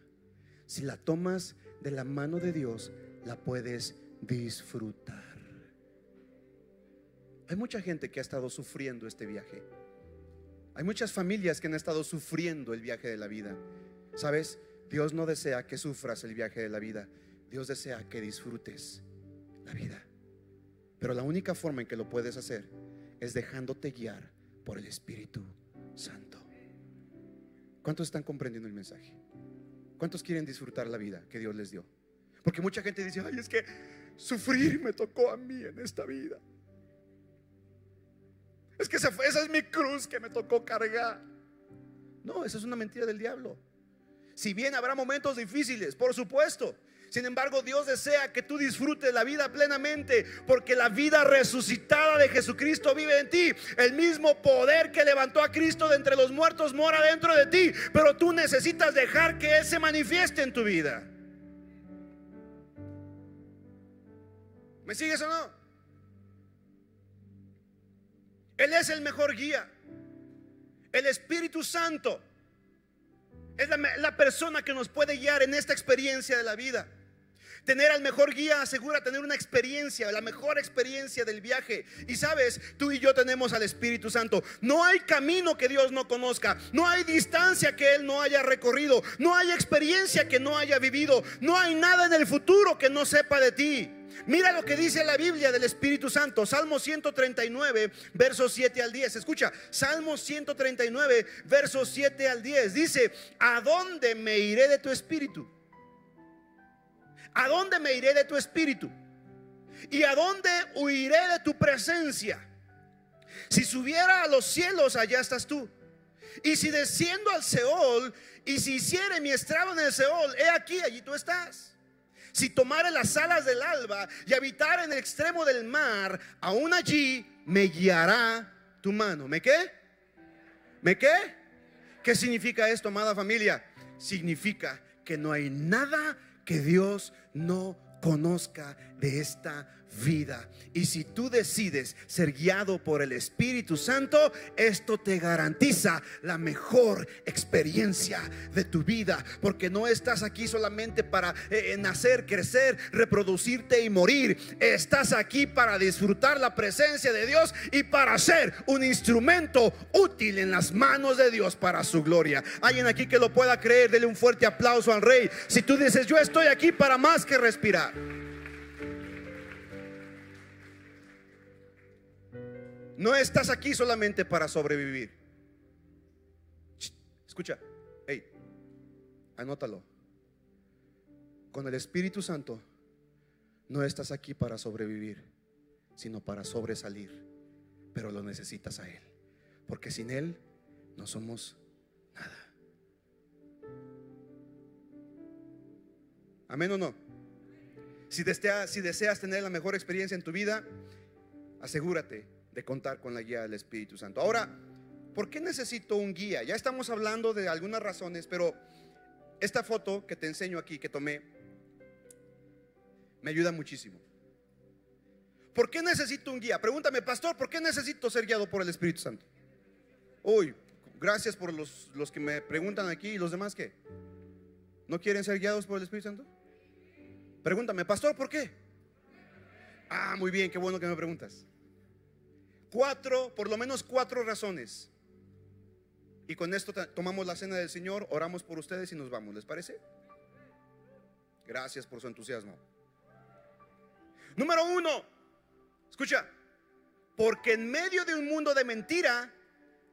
Si la tomas de la mano de Dios, la puedes disfrutar. Hay mucha gente que ha estado sufriendo este viaje. Hay muchas familias que han estado sufriendo el viaje de la vida. ¿Sabes? Dios no desea que sufras el viaje de la vida. Dios desea que disfrutes la vida. Pero la única forma en que lo puedes hacer es dejándote guiar por el Espíritu Santo. ¿Cuántos están comprendiendo el mensaje? ¿Cuántos quieren disfrutar la vida que Dios les dio? Porque mucha gente dice, ay, es que sufrir me tocó a mí en esta vida. Es que esa, es mi cruz que me tocó cargar. No, esa es una mentira del diablo. Si bien habrá momentos difíciles, por supuesto. Sin embargo, Dios desea que tú disfrutes la vida plenamente porque la vida resucitada de Jesucristo vive en ti. El mismo poder que levantó a Cristo de entre los muertos mora dentro de ti, pero tú necesitas dejar que Él se manifieste en tu vida. ¿Me sigues o no? Él es el mejor guía. El Espíritu Santo es la, persona que nos puede guiar en esta experiencia de la vida. Tener al mejor guía asegura tener una experiencia, la mejor experiencia del viaje. Y sabes, tú y yo tenemos al Espíritu Santo. No hay camino que Dios no conozca. No hay distancia que Él no haya recorrido. No hay experiencia que no haya vivido. No hay nada en el futuro que no sepa de ti. Mira lo que dice la Biblia del Espíritu Santo. Salmo 139, versos 7 al 10. Escucha, Salmo 139, versos 7 al 10. Dice, ¿a dónde me iré de tu espíritu? ¿A dónde me iré de tu espíritu? ¿Y a dónde huiré de tu presencia? Si subiera a los cielos, allá estás tú. Y si desciendo al Seol, y si hiciere mi estrado en el Seol, he aquí, allí tú estás. Si tomare las alas del alba y habitar en el extremo del mar, aún allí me guiará tu mano. ¿Me qué? ¿Me qué? ¿Qué significa esto, amada familia? Significa que no hay nada que Dios no conozca de esta vida. Y si tú decides ser guiado por el Espíritu Santo, esto te garantiza la mejor experiencia de tu vida. Porque no estás aquí solamente para eh, eh, nacer, crecer, reproducirte y morir. Estás aquí para disfrutar la presencia de Dios y para ser un instrumento útil en las manos de Dios para su gloria. Alguien aquí que lo pueda creer, dele un fuerte aplauso al rey. Si tú dices, yo estoy aquí para más que respirar. No estás aquí solamente para sobrevivir. Escucha, hey, anótalo. Con el Espíritu Santo no estás aquí para sobrevivir, sino para sobresalir. Pero lo necesitas a Él. Porque sin Él no somos nada. Amén o no. Si deseas, si deseas tener la mejor experiencia en tu vida, asegúrate de contar con la guía del Espíritu Santo. Ahora, ¿por qué necesito un guía? Ya estamos hablando de algunas razones, pero esta foto que te enseño aquí, que tomé, me ayuda muchísimo. ¿Por qué necesito un guía? Pregúntame, pastor, ¿por qué necesito ser guiado por el Espíritu Santo? Uy, gracias por los, los que me preguntan aquí y los demás que no quieren ser guiados por el Espíritu Santo. Pregúntame, pastor, ¿por qué? Ah, muy bien, qué bueno que me preguntas. Cuatro, por lo menos cuatro razones. Y con esto tomamos la cena del Señor, oramos por ustedes y nos vamos. ¿Les parece? Gracias por su entusiasmo. Número uno, escucha, porque en medio de un mundo de mentira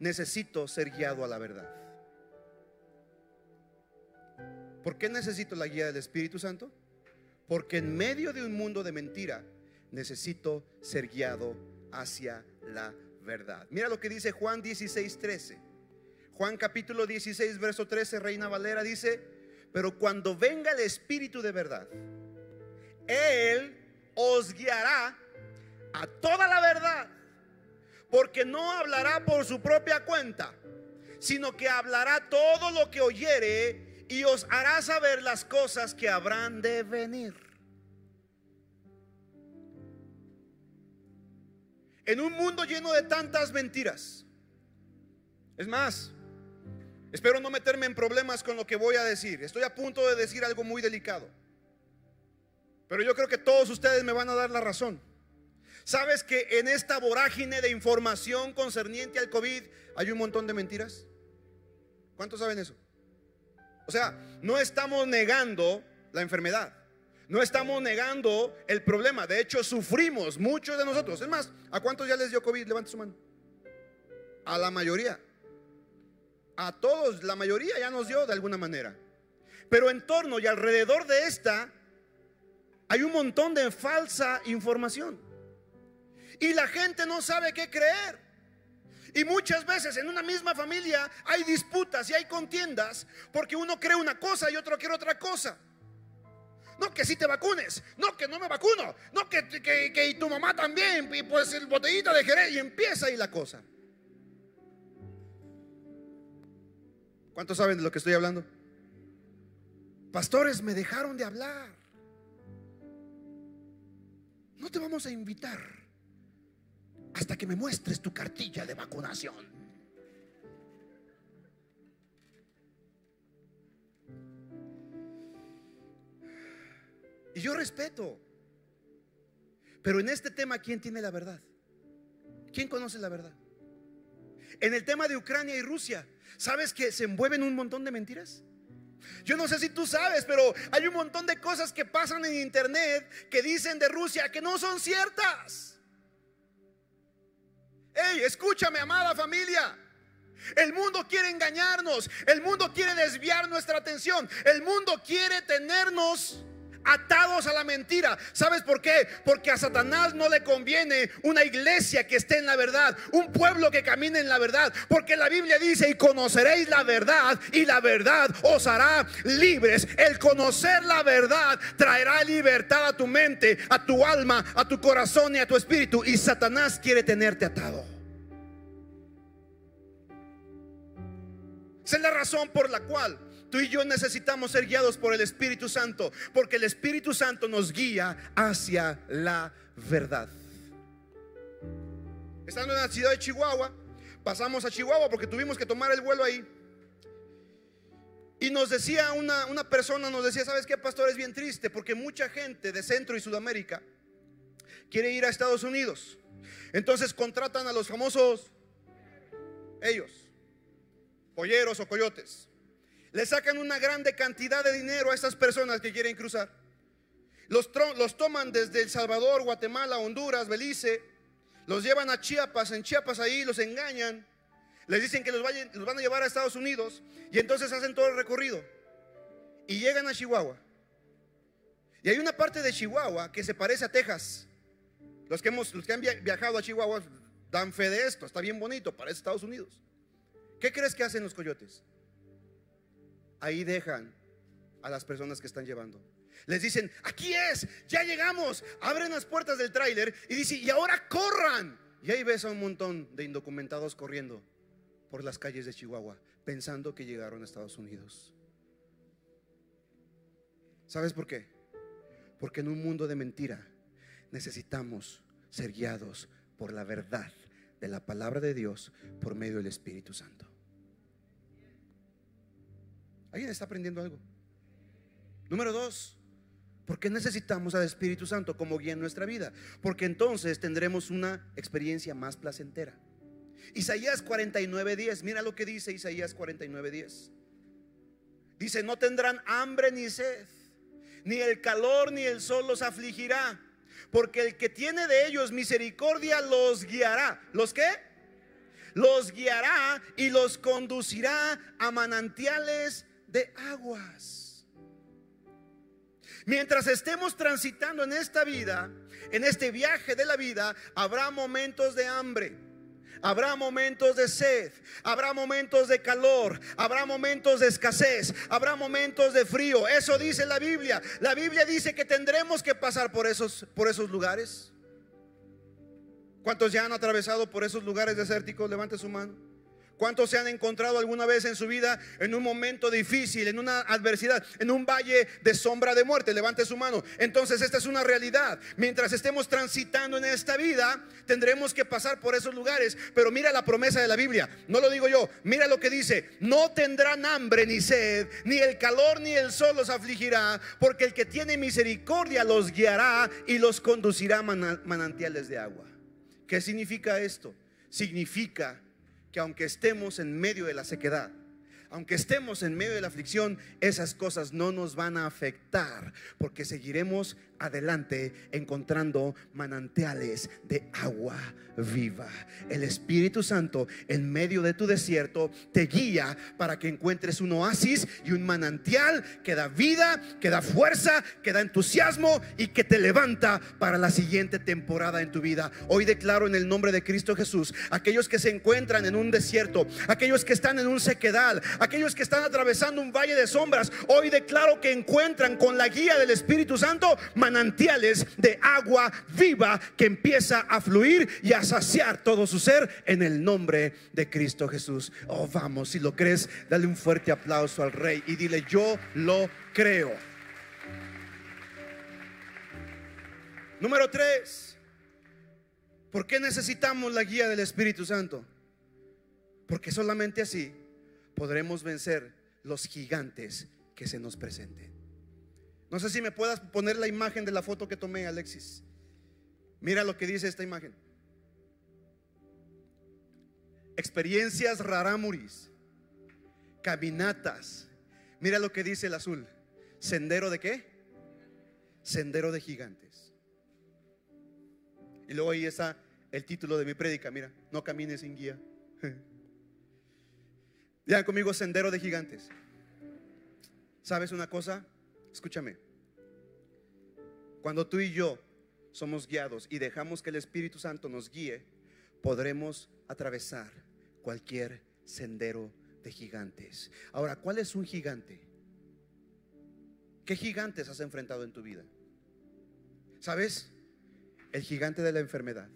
necesito ser guiado a la verdad. ¿Por qué necesito la guía del Espíritu Santo? Porque en medio de un mundo de mentira necesito ser guiado hacia la verdad. Mira lo que dice Juan 16, 13. Juan capítulo 16, verso 13, Reina Valera dice, pero cuando venga el Espíritu de verdad, Él os guiará a toda la verdad, porque no hablará por su propia cuenta, sino que hablará todo lo que oyere y os hará saber las cosas que habrán de venir. En un mundo lleno de tantas mentiras. Es más, espero no meterme en problemas con lo que voy a decir. Estoy a punto de decir algo muy delicado. Pero yo creo que todos ustedes me van a dar la razón. ¿Sabes que en esta vorágine de información concerniente al COVID hay un montón de mentiras? ¿Cuántos saben eso? O sea, no estamos negando la enfermedad. No estamos negando el problema. De hecho, sufrimos muchos de nosotros. Es más, ¿a cuántos ya les dio COVID? Levante su mano. A la mayoría. A todos, la mayoría ya nos dio de alguna manera. Pero en torno y alrededor de esta hay un montón de falsa información. Y la gente no sabe qué creer. Y muchas veces en una misma familia hay disputas y hay contiendas porque uno cree una cosa y otro quiere otra cosa. No que si te vacunes, no que no me vacuno, no que, que, que y tu mamá también, y pues el botellito de Jerez y empieza ahí la cosa. ¿Cuántos saben de lo que estoy hablando? Pastores me dejaron de hablar. No te vamos a invitar hasta que me muestres tu cartilla de vacunación. Yo respeto. Pero en este tema, ¿quién tiene la verdad? ¿Quién conoce la verdad? En el tema de Ucrania y Rusia, ¿sabes que se envuelven un montón de mentiras? Yo no sé si tú sabes, pero hay un montón de cosas que pasan en internet que dicen de Rusia que no son ciertas. Hey, escúchame, amada familia. El mundo quiere engañarnos, el mundo quiere desviar nuestra atención, el mundo quiere tenernos atados a la mentira. ¿Sabes por qué? Porque a Satanás no le conviene una iglesia que esté en la verdad, un pueblo que camine en la verdad, porque la Biblia dice, y conoceréis la verdad, y la verdad os hará libres. El conocer la verdad traerá libertad a tu mente, a tu alma, a tu corazón y a tu espíritu, y Satanás quiere tenerte atado. Esa es la razón por la cual Tú y yo necesitamos ser guiados por el Espíritu Santo, porque el Espíritu Santo nos guía hacia la verdad. Estando en la ciudad de Chihuahua, pasamos a Chihuahua porque tuvimos que tomar el vuelo ahí. Y nos decía una, una persona, nos decía, ¿sabes qué, pastor? Es bien triste porque mucha gente de Centro y Sudamérica quiere ir a Estados Unidos. Entonces contratan a los famosos, ellos, polleros o coyotes le sacan una grande cantidad de dinero a estas personas que quieren cruzar. Los, toman desde El Salvador, Guatemala, Honduras, Belice, los llevan a Chiapas, en Chiapas ahí los engañan, les dicen que los, los van a llevar a Estados Unidos y entonces hacen todo el recorrido y llegan a Chihuahua. Y hay una parte de Chihuahua que se parece a Texas. Los que, hemos, los que han viajado a Chihuahua dan fe de esto, está bien bonito, parece Estados Unidos. ¿Qué crees que hacen los coyotes? Ahí dejan a las personas que están llevando. Les dicen, aquí es, ya llegamos, abren las puertas del tráiler y dicen, y ahora corran. Y ahí ves a un montón de indocumentados corriendo por las calles de Chihuahua, pensando que llegaron a Estados Unidos. ¿Sabes por qué? Porque en un mundo de mentira necesitamos ser guiados por la verdad de la palabra de Dios por medio del Espíritu Santo. ¿Alguien está aprendiendo algo? Número dos, ¿por qué necesitamos al Espíritu Santo como guía en nuestra vida? Porque entonces tendremos una experiencia más placentera. Isaías 49:10, mira lo que dice Isaías 49:10. Dice, no tendrán hambre ni sed, ni el calor ni el sol los afligirá, porque el que tiene de ellos misericordia los guiará. ¿Los qué? Los guiará y los conducirá a manantiales de aguas. Mientras estemos transitando en esta vida, en este viaje de la vida, habrá momentos de hambre. Habrá momentos de sed, habrá momentos de calor, habrá momentos de escasez, habrá momentos de frío. Eso dice la Biblia. La Biblia dice que tendremos que pasar por esos, por esos lugares. ¿Cuántos ya han atravesado por esos lugares desérticos? Levante su mano. ¿Cuántos se han encontrado alguna vez en su vida en un momento difícil, en una adversidad, en un valle de sombra de muerte? Levante su mano. Entonces esta es una realidad. Mientras estemos transitando en esta vida, tendremos que pasar por esos lugares. Pero mira la promesa de la Biblia. No lo digo yo. Mira lo que dice. No tendrán hambre ni sed, ni el calor ni el sol los afligirá, porque el que tiene misericordia los guiará y los conducirá a manantiales de agua. ¿Qué significa esto? Significa que aunque estemos en medio de la sequedad, aunque estemos en medio de la aflicción, esas cosas no nos van a afectar porque seguiremos adelante encontrando manantiales de agua viva. El Espíritu Santo en medio de tu desierto te guía para que encuentres un oasis y un manantial que da vida, que da fuerza, que da entusiasmo y que te levanta para la siguiente temporada en tu vida. Hoy declaro en el nombre de Cristo Jesús, aquellos que se encuentran en un desierto, aquellos que están en un sequedal, aquellos que están atravesando un valle de sombras, hoy declaro que encuentran con la guía del Espíritu Santo manantiales de agua viva que empieza a fluir y a saciar todo su ser en el nombre de Cristo Jesús. Oh, vamos, si lo crees, dale un fuerte aplauso al Rey y dile, yo lo creo. Número tres, ¿por qué necesitamos la guía del Espíritu Santo? Porque solamente así podremos vencer los gigantes que se nos presenten. No sé si me puedas poner la imagen de la foto que tomé, Alexis. Mira lo que dice esta imagen. Experiencias rarámuris, caminatas. Mira lo que dice el azul. Sendero de qué? Sendero de gigantes. Y luego ahí está el título de mi prédica. Mira, no camines sin guía. Ya conmigo, sendero de gigantes. ¿Sabes una cosa? Escúchame. Cuando tú y yo somos guiados y dejamos que el Espíritu Santo nos guíe, podremos atravesar cualquier sendero de gigantes. Ahora, ¿cuál es un gigante? ¿Qué gigantes has enfrentado en tu vida? ¿Sabes? El gigante de la enfermedad.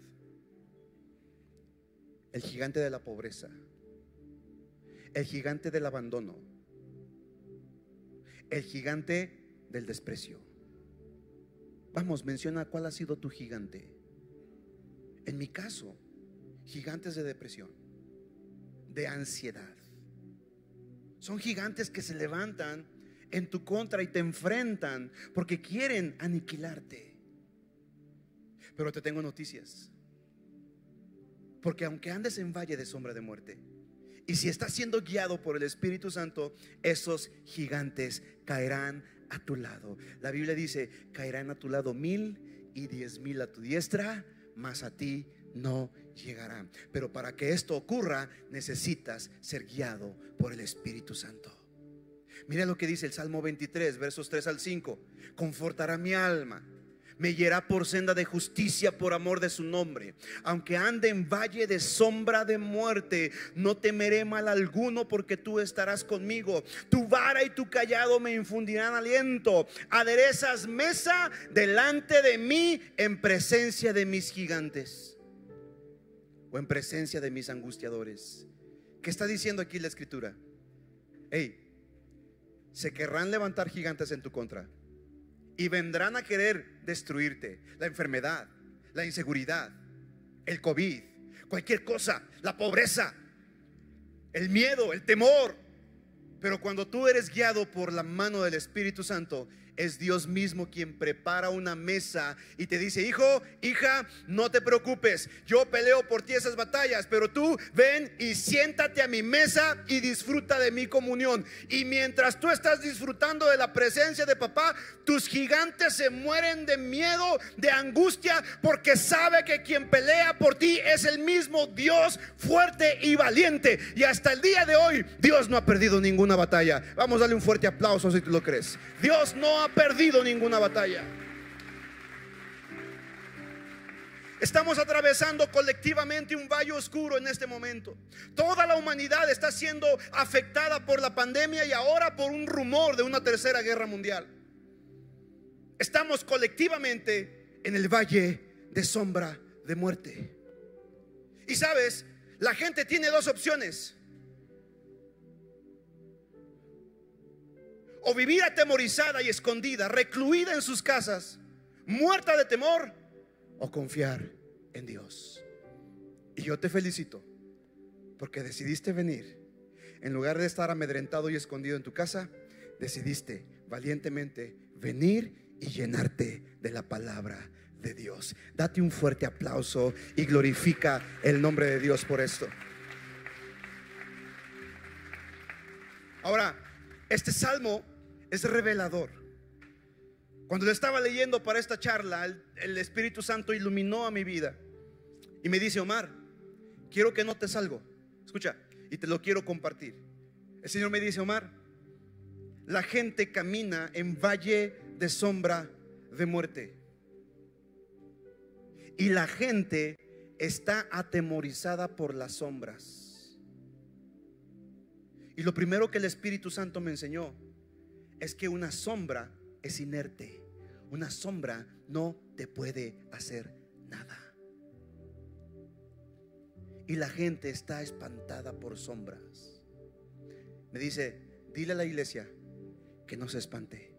El gigante de la pobreza. El gigante del abandono. El gigante del desprecio. Vamos, menciona cuál ha sido tu gigante. En mi caso, gigantes de depresión, de ansiedad. Son gigantes que se levantan en tu contra y te enfrentan porque quieren aniquilarte. Pero te tengo noticias. Porque aunque andes en valle de sombra de muerte, y si estás siendo guiado por el Espíritu Santo, esos gigantes caerán a tu lado. La Biblia dice, caerán a tu lado mil y diez mil a tu diestra, mas a ti no llegarán. Pero para que esto ocurra, necesitas ser guiado por el Espíritu Santo. Mira lo que dice el Salmo 23, versos 3 al 5. Confortará mi alma me guiará por senda de justicia por amor de su nombre. Aunque ande en valle de sombra de muerte, no temeré mal alguno porque tú estarás conmigo. Tu vara y tu callado me infundirán aliento. Aderezas mesa delante de mí en presencia de mis gigantes o en presencia de mis angustiadores. ¿Qué está diciendo aquí la escritura? Hey, se querrán levantar gigantes en tu contra y vendrán a querer destruirte. La enfermedad, la inseguridad, el COVID, cualquier cosa, la pobreza, el miedo, el temor. Pero cuando tú eres guiado por la mano del Espíritu Santo, es Dios mismo quien prepara una mesa y te dice, hijo, hija, no te preocupes, yo peleo por ti esas batallas, pero tú ven y siéntate a mi mesa y disfruta de mi comunión. Y mientras tú estás disfrutando de la presencia de papá, tus gigantes se mueren de miedo, de angustia, porque sabe que quien pelea por ti es el mismo Dios fuerte y valiente. Y hasta el día de hoy, Dios no ha perdido ninguna batalla. Vamos a darle un fuerte aplauso si tú lo crees. Dios no ha perdido ninguna batalla. Estamos atravesando colectivamente un valle oscuro en este momento. Toda la humanidad está siendo afectada por la pandemia y ahora por un rumor de una tercera guerra mundial. Estamos colectivamente en el valle de sombra de muerte. Y sabes, la gente tiene dos opciones. O vivir atemorizada y escondida, recluida en sus casas, muerta de temor, o confiar en Dios. Y yo te felicito porque decidiste venir. En lugar de estar amedrentado y escondido en tu casa, decidiste valientemente venir y llenarte de la palabra de Dios. Date un fuerte aplauso y glorifica el nombre de Dios por esto. Ahora, este salmo es revelador. Cuando le estaba leyendo para esta charla, el, el Espíritu Santo iluminó a mi vida y me dice, Omar, quiero que notes algo. Escucha, y te lo quiero compartir. El Señor me dice, Omar, la gente camina en valle de sombra de muerte. Y la gente está atemorizada por las sombras. Y lo primero que el Espíritu Santo me enseñó es que una sombra es inerte. Una sombra no te puede hacer nada. Y la gente está espantada por sombras. Me dice, dile a la iglesia que no se espante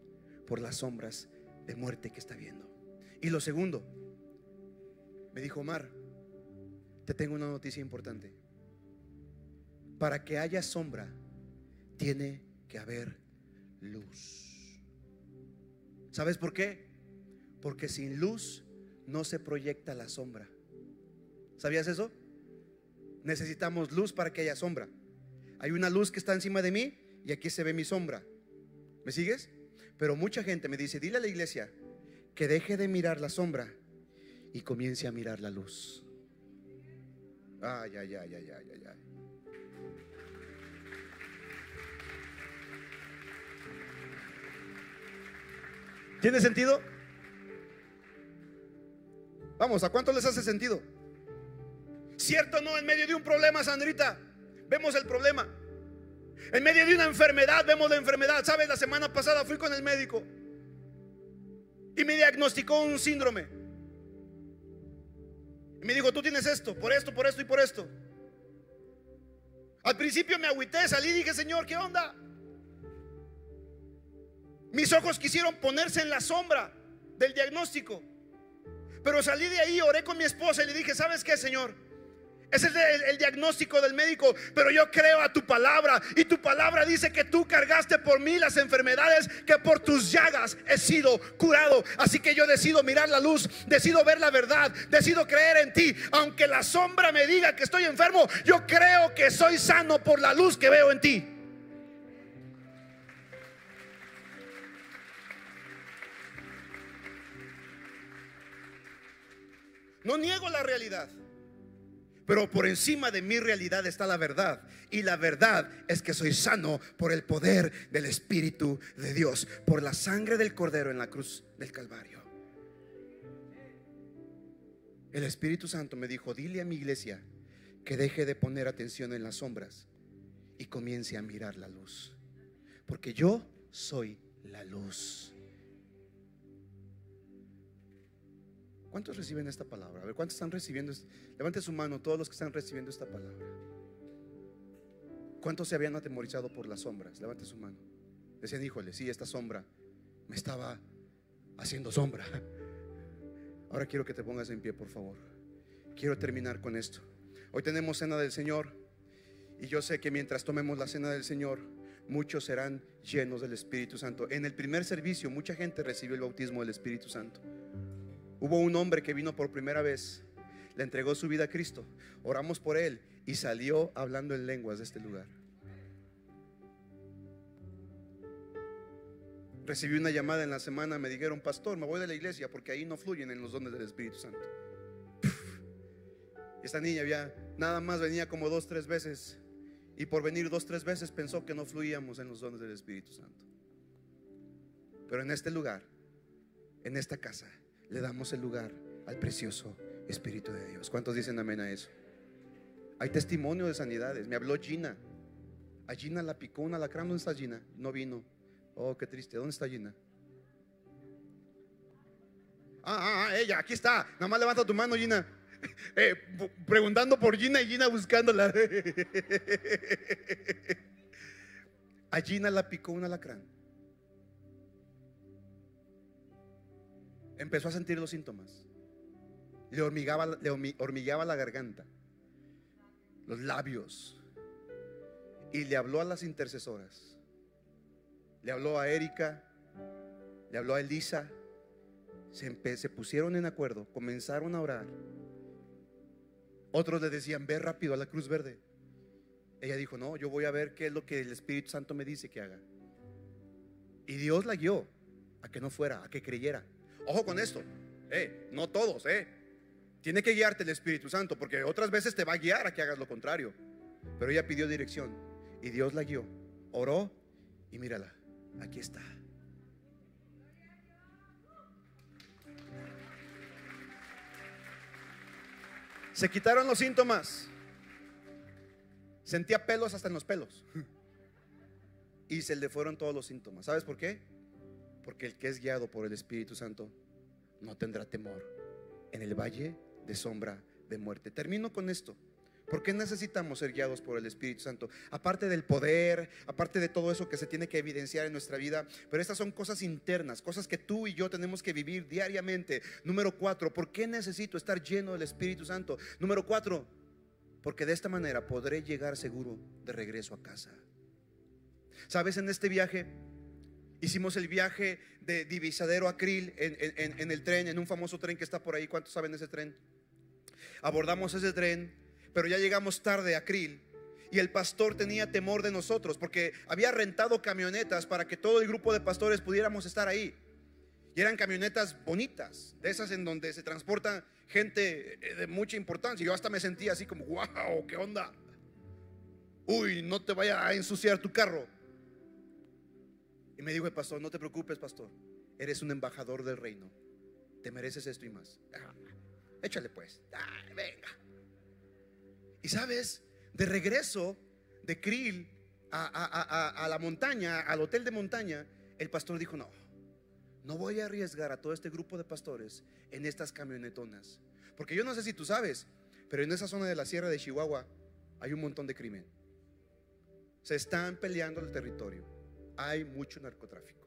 por las sombras de muerte que está viendo. Y lo segundo, me dijo Omar, te tengo una noticia importante. Para que haya sombra, tiene que haber luz. ¿Sabes por qué? Porque sin luz no se proyecta la sombra. ¿Sabías eso? Necesitamos luz para que haya sombra. Hay una luz que está encima de mí y aquí se ve mi sombra. ¿Me sigues? Pero mucha gente me dice, dile a la iglesia que deje de mirar la sombra y comience a mirar la luz. Ay, ay, ay, ay, ay, ay, ¿Tiene sentido? Vamos, ¿a cuánto les hace sentido? ¿Cierto no? En medio de un problema, Sandrita, vemos el problema. En medio de una enfermedad, vemos la enfermedad. ¿Sabes? La semana pasada fui con el médico y me diagnosticó un síndrome. Y me dijo, tú tienes esto, por esto, por esto y por esto. Al principio me agüité, salí y dije, Señor, ¿qué onda? Mis ojos quisieron ponerse en la sombra del diagnóstico. Pero salí de ahí, oré con mi esposa y le dije, ¿sabes qué, Señor? Ese es el, diagnóstico del médico, pero yo creo a tu palabra y tu palabra dice que tú cargaste por mí las enfermedades, que por tus llagas he sido curado. Así que yo decido mirar la luz, decido ver la verdad, decido creer en ti. Aunque la sombra me diga que estoy enfermo, yo creo que soy sano por la luz que veo en ti. No niego la realidad. Pero por encima de mi realidad está la verdad. Y la verdad es que soy sano por el poder del Espíritu de Dios, por la sangre del Cordero en la cruz del Calvario. El Espíritu Santo me dijo, dile a mi iglesia que deje de poner atención en las sombras y comience a mirar la luz. Porque yo soy la luz. ¿Cuántos reciben esta palabra? A ver, ¿cuántos están recibiendo? Levante su mano todos los que están recibiendo esta palabra. ¿Cuántos se habían atemorizado por las sombras? Levante su mano. Decían, híjole, sí, esta sombra me estaba haciendo sombra. Ahora quiero que te pongas en pie, por favor. Quiero terminar con esto. Hoy tenemos cena del Señor y yo sé que mientras tomemos la cena del Señor, muchos serán llenos del Espíritu Santo. En el primer servicio, mucha gente recibió el bautismo del Espíritu Santo. Hubo un hombre que vino por primera vez, le entregó su vida a Cristo, oramos por él y salió hablando en lenguas de este lugar. Recibí una llamada en la semana, me dijeron, pastor, me voy de la iglesia porque ahí no fluyen en los dones del Espíritu Santo. Esta niña había, nada más venía como dos, tres veces y por venir dos, tres veces pensó que no fluíamos en los dones del Espíritu Santo. Pero en este lugar, en esta casa, le damos el lugar al precioso Espíritu de Dios. ¿Cuántos dicen amén a eso? Hay testimonio de sanidades. Me habló Gina. A Gina la picó una alacrán. ¿Dónde está Gina? No vino. Oh, qué triste. ¿Dónde está Gina? Ah, ah, ah, ella, aquí está. Nada más levanta tu mano, Gina. Eh, preguntando por Gina y Gina buscándola. A Gina la picó un alacrán. Empezó a sentir los síntomas. Le hormigaba, hormigueaba la garganta, los labios. Y le habló a las intercesoras. Le habló a Erika, le habló a Elisa. Se, se pusieron en acuerdo, comenzaron a orar. Otros le decían, ve rápido a la cruz verde. Ella dijo, no, yo voy a ver qué es lo que el Espíritu Santo me dice que haga. Y Dios la guió. a que no fuera, a que creyera. Ojo con esto, eh, no todos, eh. Tiene que guiarte el Espíritu Santo, porque otras veces te va a guiar a que hagas lo contrario. Pero ella pidió dirección y Dios la guió, oró y mírala, aquí está. Se quitaron los síntomas. Sentía pelos hasta en los pelos. Y se le fueron todos los síntomas. ¿Sabes por qué? Porque el que es guiado por el Espíritu Santo no tendrá temor en el valle de sombra de muerte. Termino con esto. ¿Por qué necesitamos ser guiados por el Espíritu Santo? Aparte del poder, aparte de todo eso que se tiene que evidenciar en nuestra vida, pero estas son cosas internas, cosas que tú y yo tenemos que vivir diariamente. Número cuatro, ¿por qué necesito estar lleno del Espíritu Santo? Número cuatro, porque de esta manera podré llegar seguro de regreso a casa. Sabes, en este viaje hicimos el viaje de Divisadero a Krill en, en el tren, en un famoso tren que está por ahí. ¿Cuántos saben ese tren? Abordamos ese tren pero ya llegamos tarde a Krill. Y el pastor tenía temor de nosotros porque había rentado camionetas para que todo el grupo de pastores pudiéramos estar ahí. Y eran camionetas bonitas, de esas en donde se transporta gente eh, de mucha importancia. Yo hasta me sentía así como, wow, ¿qué onda? Uy, no te vaya a ensuciar tu carro. Y me dijo el pastor, no te preocupes, pastor. Eres un embajador del reino. Te mereces esto y más. Ah, échale pues. venga. Y sabes, de regreso de Krill a, la montaña, al hotel de montaña, el pastor dijo, no, no voy a arriesgar a todo este grupo de pastores en estas camionetonas. Porque yo no sé si tú sabes, pero en esa zona de la sierra de Chihuahua hay un montón de crimen. Se están peleando el territorio. Hay mucho narcotráfico.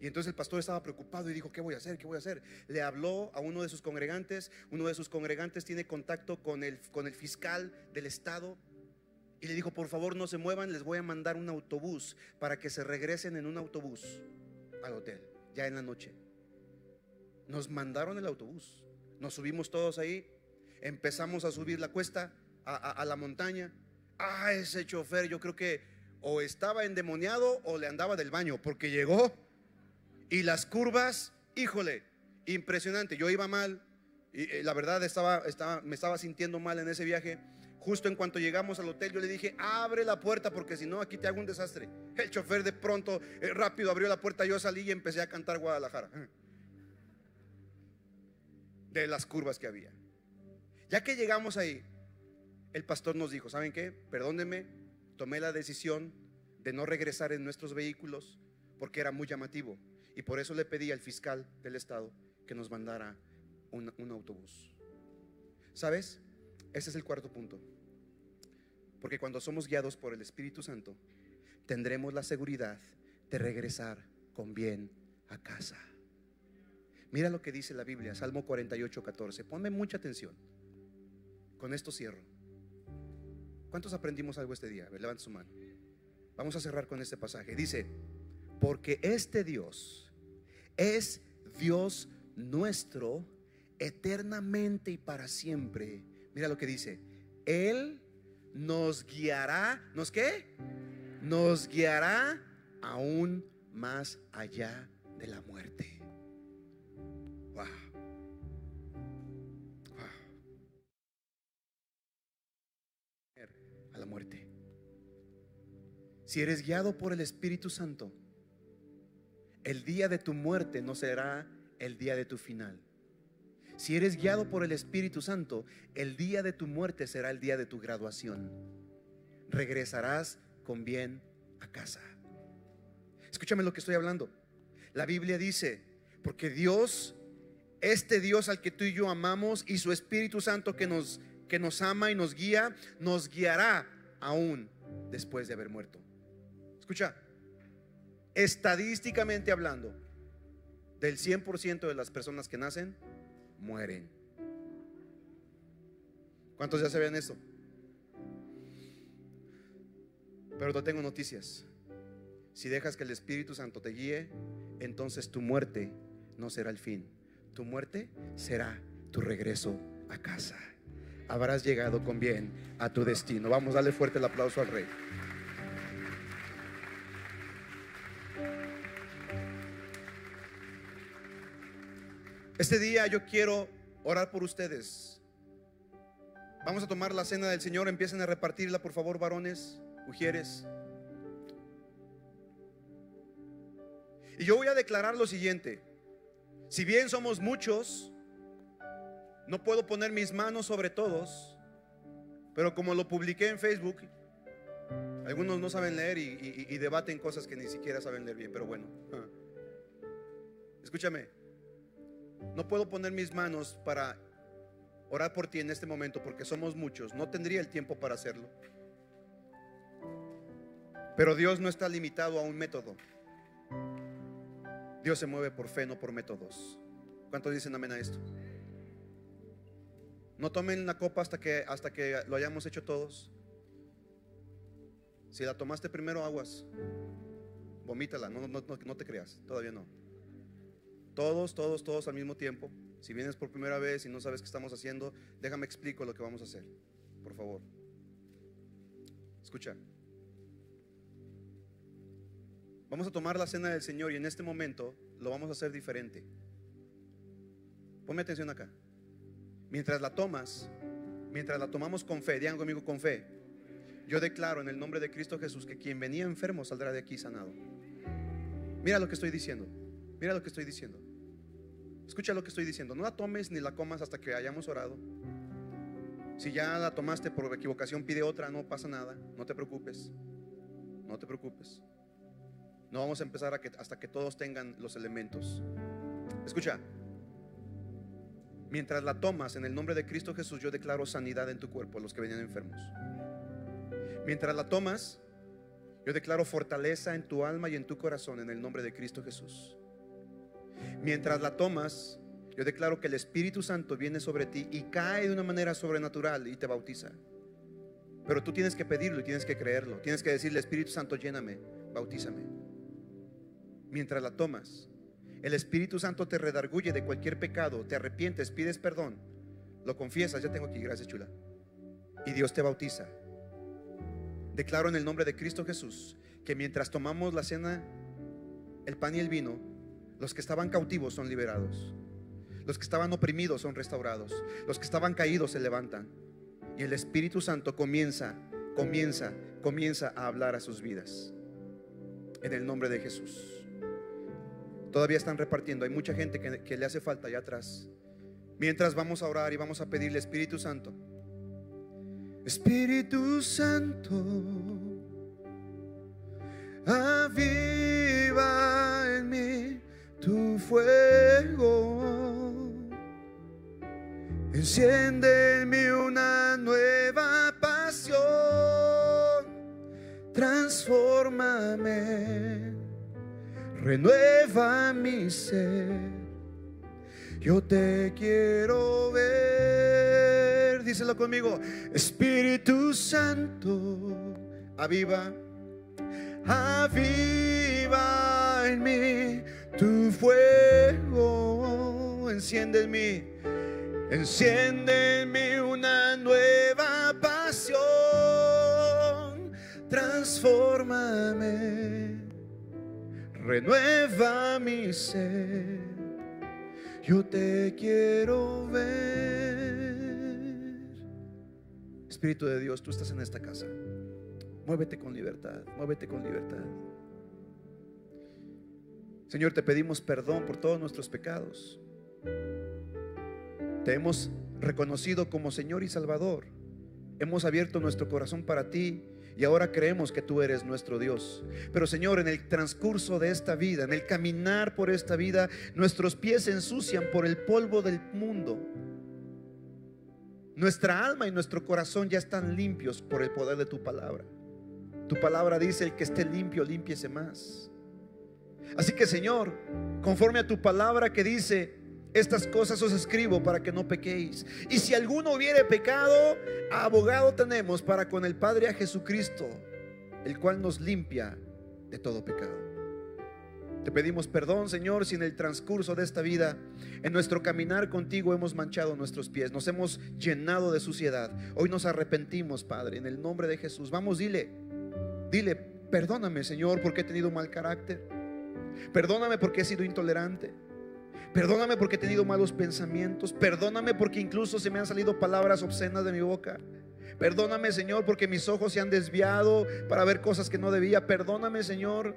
Y entonces el pastor estaba preocupado y dijo, ¿qué voy a hacer? ¿Qué voy a hacer? Le habló a uno de sus congregantes, uno de sus congregantes tiene contacto con el, con el fiscal del estado y le dijo, por favor no se muevan, les voy a mandar un autobús para que se regresen en un autobús al hotel, ya en la noche. Nos mandaron el autobús, nos subimos todos ahí, empezamos a subir la cuesta a, a la montaña. Ah, ese chofer yo creo que o estaba endemoniado o le andaba del baño, porque llegó y las curvas, híjole, impresionante. Yo iba mal y eh, la verdad estaba, me estaba sintiendo mal en ese viaje. Justo en cuanto llegamos al hotel, yo le dije, abre la puerta porque si no, aquí te hago un desastre. El chofer de pronto, eh, rápido abrió la puerta, yo salí y empecé a cantar Guadalajara. De las curvas que había. Ya que llegamos ahí, el pastor nos dijo, ¿saben qué? Perdónenme, tomé la decisión de no regresar en nuestros vehículos porque era muy llamativo. Y por eso le pedí al fiscal del estado que nos mandara un, autobús. ¿Sabes? Ese es el cuarto punto. Porque cuando somos guiados por el Espíritu Santo, tendremos la seguridad de regresar con bien a casa. Mira lo que dice la Biblia, Salmo 48, 14. Ponme mucha atención. Con esto cierro. ¿Cuántos aprendimos algo este día? Levanta su mano. Vamos a cerrar con este pasaje. Dice, porque este Dios es Dios nuestro eternamente y para siempre. Mira lo que dice. Él nos guiará, ¿nos qué? Nos guiará aún más allá de la muerte. Si eres guiado por el Espíritu Santo, el día de tu muerte no será el día de tu final. Si eres guiado por el Espíritu Santo, el día de tu muerte será el día de tu graduación. Regresarás con bien a casa. Escúchame lo que estoy hablando. La Biblia dice, porque Dios, este Dios al que tú y yo amamos y su Espíritu Santo que nos, que nos ama y nos guía, nos guiará aún después de haber muerto. Escucha, estadísticamente hablando, del 100% de las personas que nacen, mueren. ¿Cuántos ya sabían eso? Pero te tengo noticias. Si dejas que el Espíritu Santo te guíe, entonces tu muerte no será el fin. Tu muerte será tu regreso a casa. Habrás llegado con bien a tu destino. Vamos a darle fuerte el aplauso al Rey. Este día yo quiero orar por ustedes. Vamos a tomar la cena del Señor, empiecen a repartirla, por favor, varones, mujeres. Y yo voy a declarar lo siguiente. Si bien somos muchos, no puedo poner mis manos sobre todos, pero como lo publiqué en Facebook, algunos no saben leer y, debaten cosas que ni siquiera saben leer bien, pero bueno. Escúchame, no puedo poner mis manos para orar por ti en este momento porque somos muchos, no tendría el tiempo para hacerlo. Pero Dios no está limitado a un método. Dios se mueve por fe, no por métodos. ¿Cuántos dicen amén a esto? No tomen la copa hasta que, hasta que lo hayamos hecho todos. Si la tomaste primero, aguas. Vomítala, no, no, no te creas, todavía no. Todos, todos, todos al mismo tiempo. Si vienes por primera vez y no sabes qué estamos haciendo, déjame explico lo que vamos a hacer. Por favor. Escucha. Vamos a tomar la cena del Señor y en este momento lo vamos a hacer diferente. Ponme atención acá. Mientras la tomas, mientras la tomamos con fe, digan conmigo con fe, yo declaro en el nombre de Cristo Jesús que quien venía enfermo saldrá de aquí sanado. Mira lo que estoy diciendo. Mira lo que estoy diciendo. Escucha lo que estoy diciendo. No la tomes ni la comas hasta que hayamos orado. Si ya la tomaste por equivocación, pide otra, no pasa nada. No te preocupes. No te preocupes. No vamos a empezar hasta que todos tengan los elementos. Escucha. Mientras la tomas en el nombre de Cristo Jesús, yo declaro sanidad en tu cuerpo a los que venían enfermos. Mientras la tomas, yo declaro fortaleza en tu alma y en tu corazón en el nombre de Cristo Jesús. Mientras la tomas, yo declaro que el Espíritu Santo viene sobre ti y cae de una manera sobrenatural y te bautiza. Pero tú tienes que pedirlo y tienes que creerlo. Tienes que decirle, Espíritu Santo, lléname, bautízame mientras la tomas. El Espíritu Santo te redarguye de cualquier pecado, te arrepientes, pides perdón, lo confiesas, ya tengo aquí, gracias chula. Y Dios te bautiza. Declaro en el nombre de Cristo Jesús que mientras tomamos la cena, el pan y el vino, los que estaban cautivos son liberados. Los que estaban oprimidos son restaurados. Los que estaban caídos se levantan. Y el Espíritu Santo comienza, comienza, comienza a hablar a sus vidas. En el nombre de Jesús. Todavía están repartiendo. Hay mucha gente que, le hace falta allá atrás. Mientras vamos a orar y vamos a pedirle Espíritu Santo. Espíritu Santo, aviva en mí tu fuego. Enciende en mí una nueva pasión. Transfórmame renueva mi ser. Yo te quiero ver, díselo conmigo, Espíritu Santo, aviva, aviva en mí tu fuego, enciende en mí, enciende en mí una nueva pasión, transfórmame renueva mi ser. Yo te quiero ver. Espíritu de Dios, tú estás en esta casa. Muévete con libertad, muévete con libertad. Señor, te pedimos perdón por todos nuestros pecados. Te hemos reconocido como Señor y Salvador. Hemos abierto nuestro corazón para ti y ahora creemos que tú eres nuestro Dios. Pero Señor, en el transcurso de esta vida, en el caminar por esta vida, nuestros pies se ensucian por el polvo del mundo. Nuestra alma y nuestro corazón ya están limpios por el poder de tu palabra. Tu palabra dice, el que esté limpio, límpiese más. Así que Señor, conforme a tu palabra que dice, estas cosas os escribo para que no pequéis. Y si alguno hubiere pecado, abogado tenemos para con el Padre a Jesucristo, el cual nos limpia de todo pecado. Te pedimos perdón, Señor, si en el transcurso de esta vida, en nuestro caminar contigo, hemos manchado nuestros pies, nos hemos llenado de suciedad. Hoy nos arrepentimos, Padre, en el nombre de Jesús. Vamos, dile, dile, perdóname, Señor, porque he tenido mal carácter. Perdóname porque he sido intolerante. Perdóname porque he tenido malos pensamientos. Perdóname porque incluso se me han salido palabras obscenas de mi boca. Perdóname, Señor, porque mis ojos se han desviado para ver cosas que no debía. Perdóname, Señor,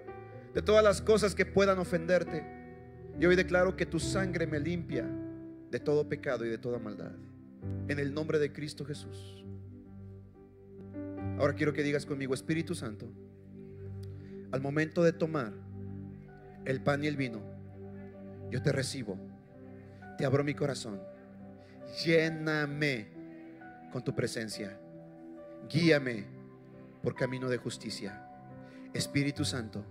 de todas las cosas que puedan ofenderte. Y hoy declaro que tu sangre me limpia de todo pecado y de toda maldad. En el nombre de Cristo Jesús. Ahora quiero que digas conmigo, Espíritu Santo, al momento de tomar el pan y el vino, yo te recibo, te abro mi corazón, lléname con tu presencia, guíame por camino de justicia. Espíritu Santo,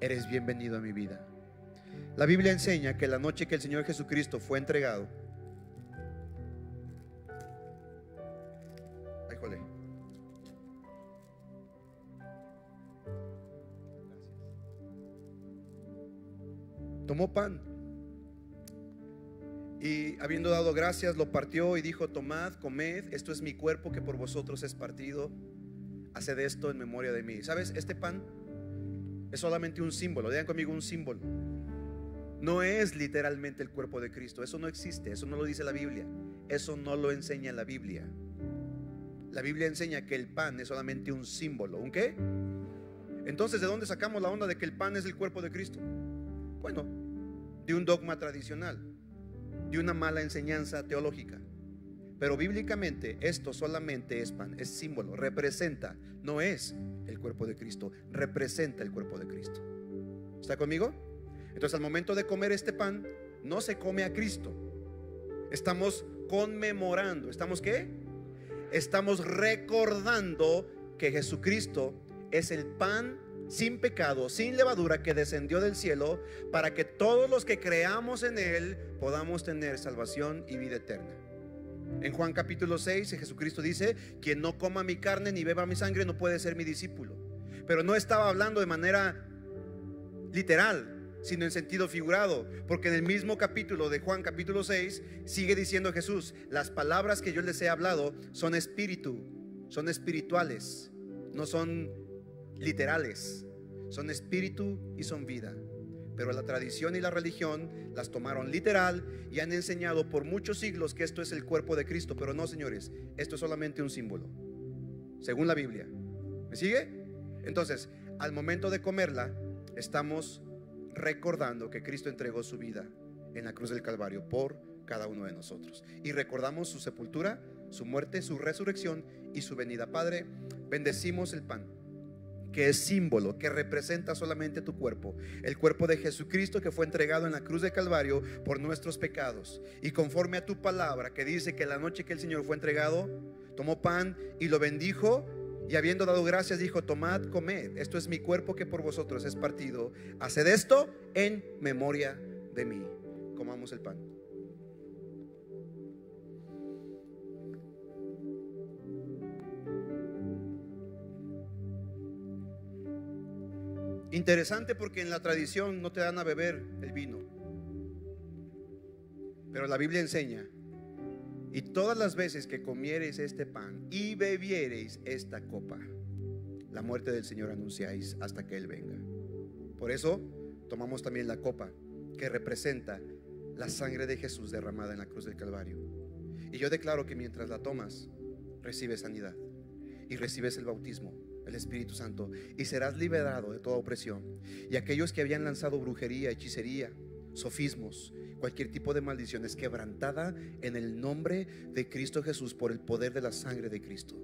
eres bienvenido a mi vida. La Biblia enseña que la noche que el Señor Jesucristo fue entregado, tomó pan y habiendo dado gracias lo partió y dijo, tomad, comed, esto es mi cuerpo que por vosotros es partido, haced esto en memoria de mí. ¿Sabes? Este pan es solamente un símbolo, digan conmigo un símbolo. No es literalmente el cuerpo de Cristo, eso no existe, eso no lo dice la Biblia, eso no lo enseña la Biblia. La Biblia enseña que el pan es solamente un símbolo, ¿un qué? Entonces, ¿de dónde sacamos la onda de que el pan es el cuerpo de Cristo? Bueno, de un dogma tradicional, de una mala enseñanza teológica. Pero bíblicamente esto solamente es pan, es símbolo, representa, no es el cuerpo de Cristo, representa el cuerpo de Cristo. ¿Está conmigo? Entonces al momento de comer este pan, no se come a Cristo. Estamos conmemorando, ¿estamos qué? Estamos recordando que Jesucristo es el pan sin pecado, sin levadura, que descendió del cielo para que todos los que creamos en Él podamos tener salvación y vida eterna. En Juan capítulo 6, Jesucristo dice, quien no coma mi carne ni beba mi sangre no puede ser mi discípulo. Pero no estaba hablando de manera literal, sino en sentido figurado, porque en el mismo capítulo de Juan capítulo 6 sigue diciendo Jesús, las palabras que yo les he hablado son espíritu, son espirituales, no son literales, son espíritu y son vida. Pero la tradición y la religión las tomaron literal y han enseñado por muchos siglos que esto es el cuerpo de Cristo. Pero no, señores, esto es solamente un símbolo, según la Biblia. ¿Me sigue? Entonces, al momento de comerla, estamos recordando que Cristo entregó su vida en la cruz del Calvario por cada uno de nosotros. Y recordamos su sepultura, su muerte, su resurrección y su venida. Padre, bendecimos el pan que es símbolo, que representa solamente tu cuerpo, el cuerpo de Jesucristo que fue entregado en la cruz de Calvario por nuestros pecados. Y conforme a tu palabra que dice que la noche que el Señor fue entregado, tomó pan y lo bendijo y habiendo dado gracias dijo, tomad, comed, esto es mi cuerpo que por vosotros es partido, haced esto en memoria de mí. Comamos el pan. Interesante porque en la tradición no te dan a beber el vino. Pero la Biblia enseña, y todas las veces que comiereis este pan y bebiereis esta copa, la muerte del Señor anunciáis hasta que Él venga. Por eso tomamos también la copa que representa la sangre de Jesús derramada en la cruz del Calvario. Y yo declaro que mientras la tomas, recibes sanidad y recibes el bautismo el Espíritu Santo y serás liberado de toda opresión. Y aquellos que habían lanzado brujería, hechicería, sofismos, cualquier tipo de maldición es quebrantada en el nombre de Cristo Jesús por el poder de la sangre de Cristo.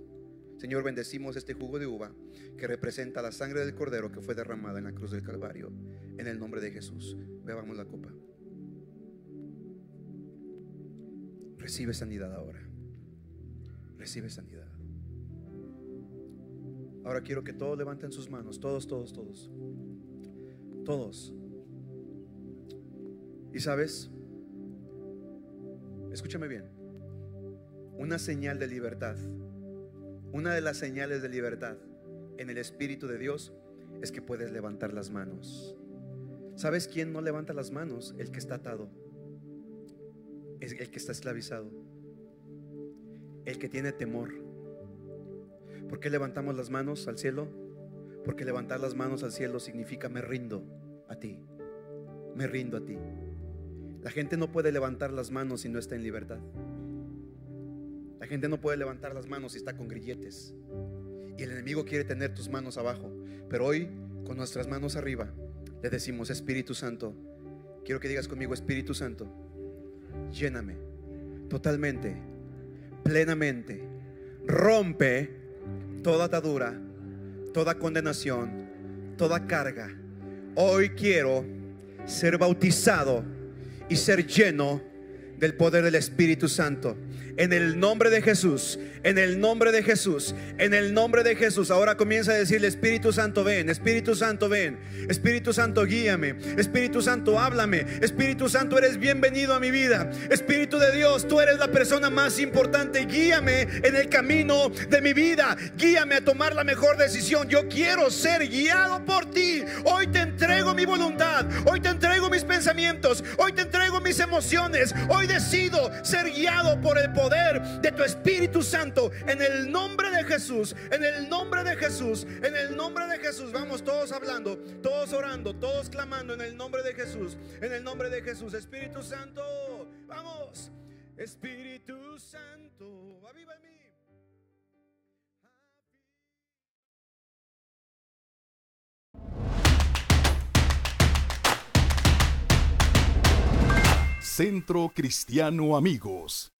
Señor, bendecimos este jugo de uva que representa la sangre del cordero que fue derramada en la cruz del Calvario. En el nombre de Jesús, bebamos la copa. Recibe sanidad ahora. Recibe sanidad. Ahora quiero que todos levanten sus manos, todos, todos, todos. Todos. Y sabes, escúchame bien, una señal de libertad, una de las señales de libertad en el Espíritu de Dios es que puedes levantar las manos. ¿Sabes quién no levanta las manos? El que está atado, es el que está esclavizado, el que tiene temor ¿Por qué levantamos las manos al cielo? Porque levantar las manos al cielo significa me rindo a ti. Me rindo a ti. La gente no puede levantar las manos si no está en libertad. La gente no puede levantar las manos si está con grilletes. Y el enemigo quiere tener tus manos abajo. Pero hoy, con nuestras manos arriba, le decimos, Espíritu Santo, quiero que digas conmigo, Espíritu Santo, lléname totalmente, plenamente, rompe toda atadura, toda condenación, toda carga. Hoy quiero ser bautizado y ser lleno del poder del Espíritu Santo. En el nombre de Jesús, en el nombre de Jesús, en el nombre de Jesús. Ahora comienza a decirle, Espíritu Santo, ven, Espíritu Santo, ven, Espíritu Santo, guíame, Espíritu Santo, háblame, Espíritu Santo, eres bienvenido a mi vida. Espíritu de Dios, tú eres la persona más importante, guíame en el camino de mi vida, guíame a tomar la mejor decisión. Yo quiero ser guiado por ti. Hoy te entrego mi voluntad, hoy te entrego mis pensamientos, hoy te entrego mis emociones, hoy decido ser guiado por el poder de tu Espíritu Santo en el nombre de Jesús, en el nombre de Jesús, en el nombre de Jesús. Vamos todos hablando, todos orando, todos clamando en el nombre de Jesús, en el nombre de Jesús. Espíritu Santo, vamos. Espíritu Santo, aviva en mí. Centro Cristiano Amigos.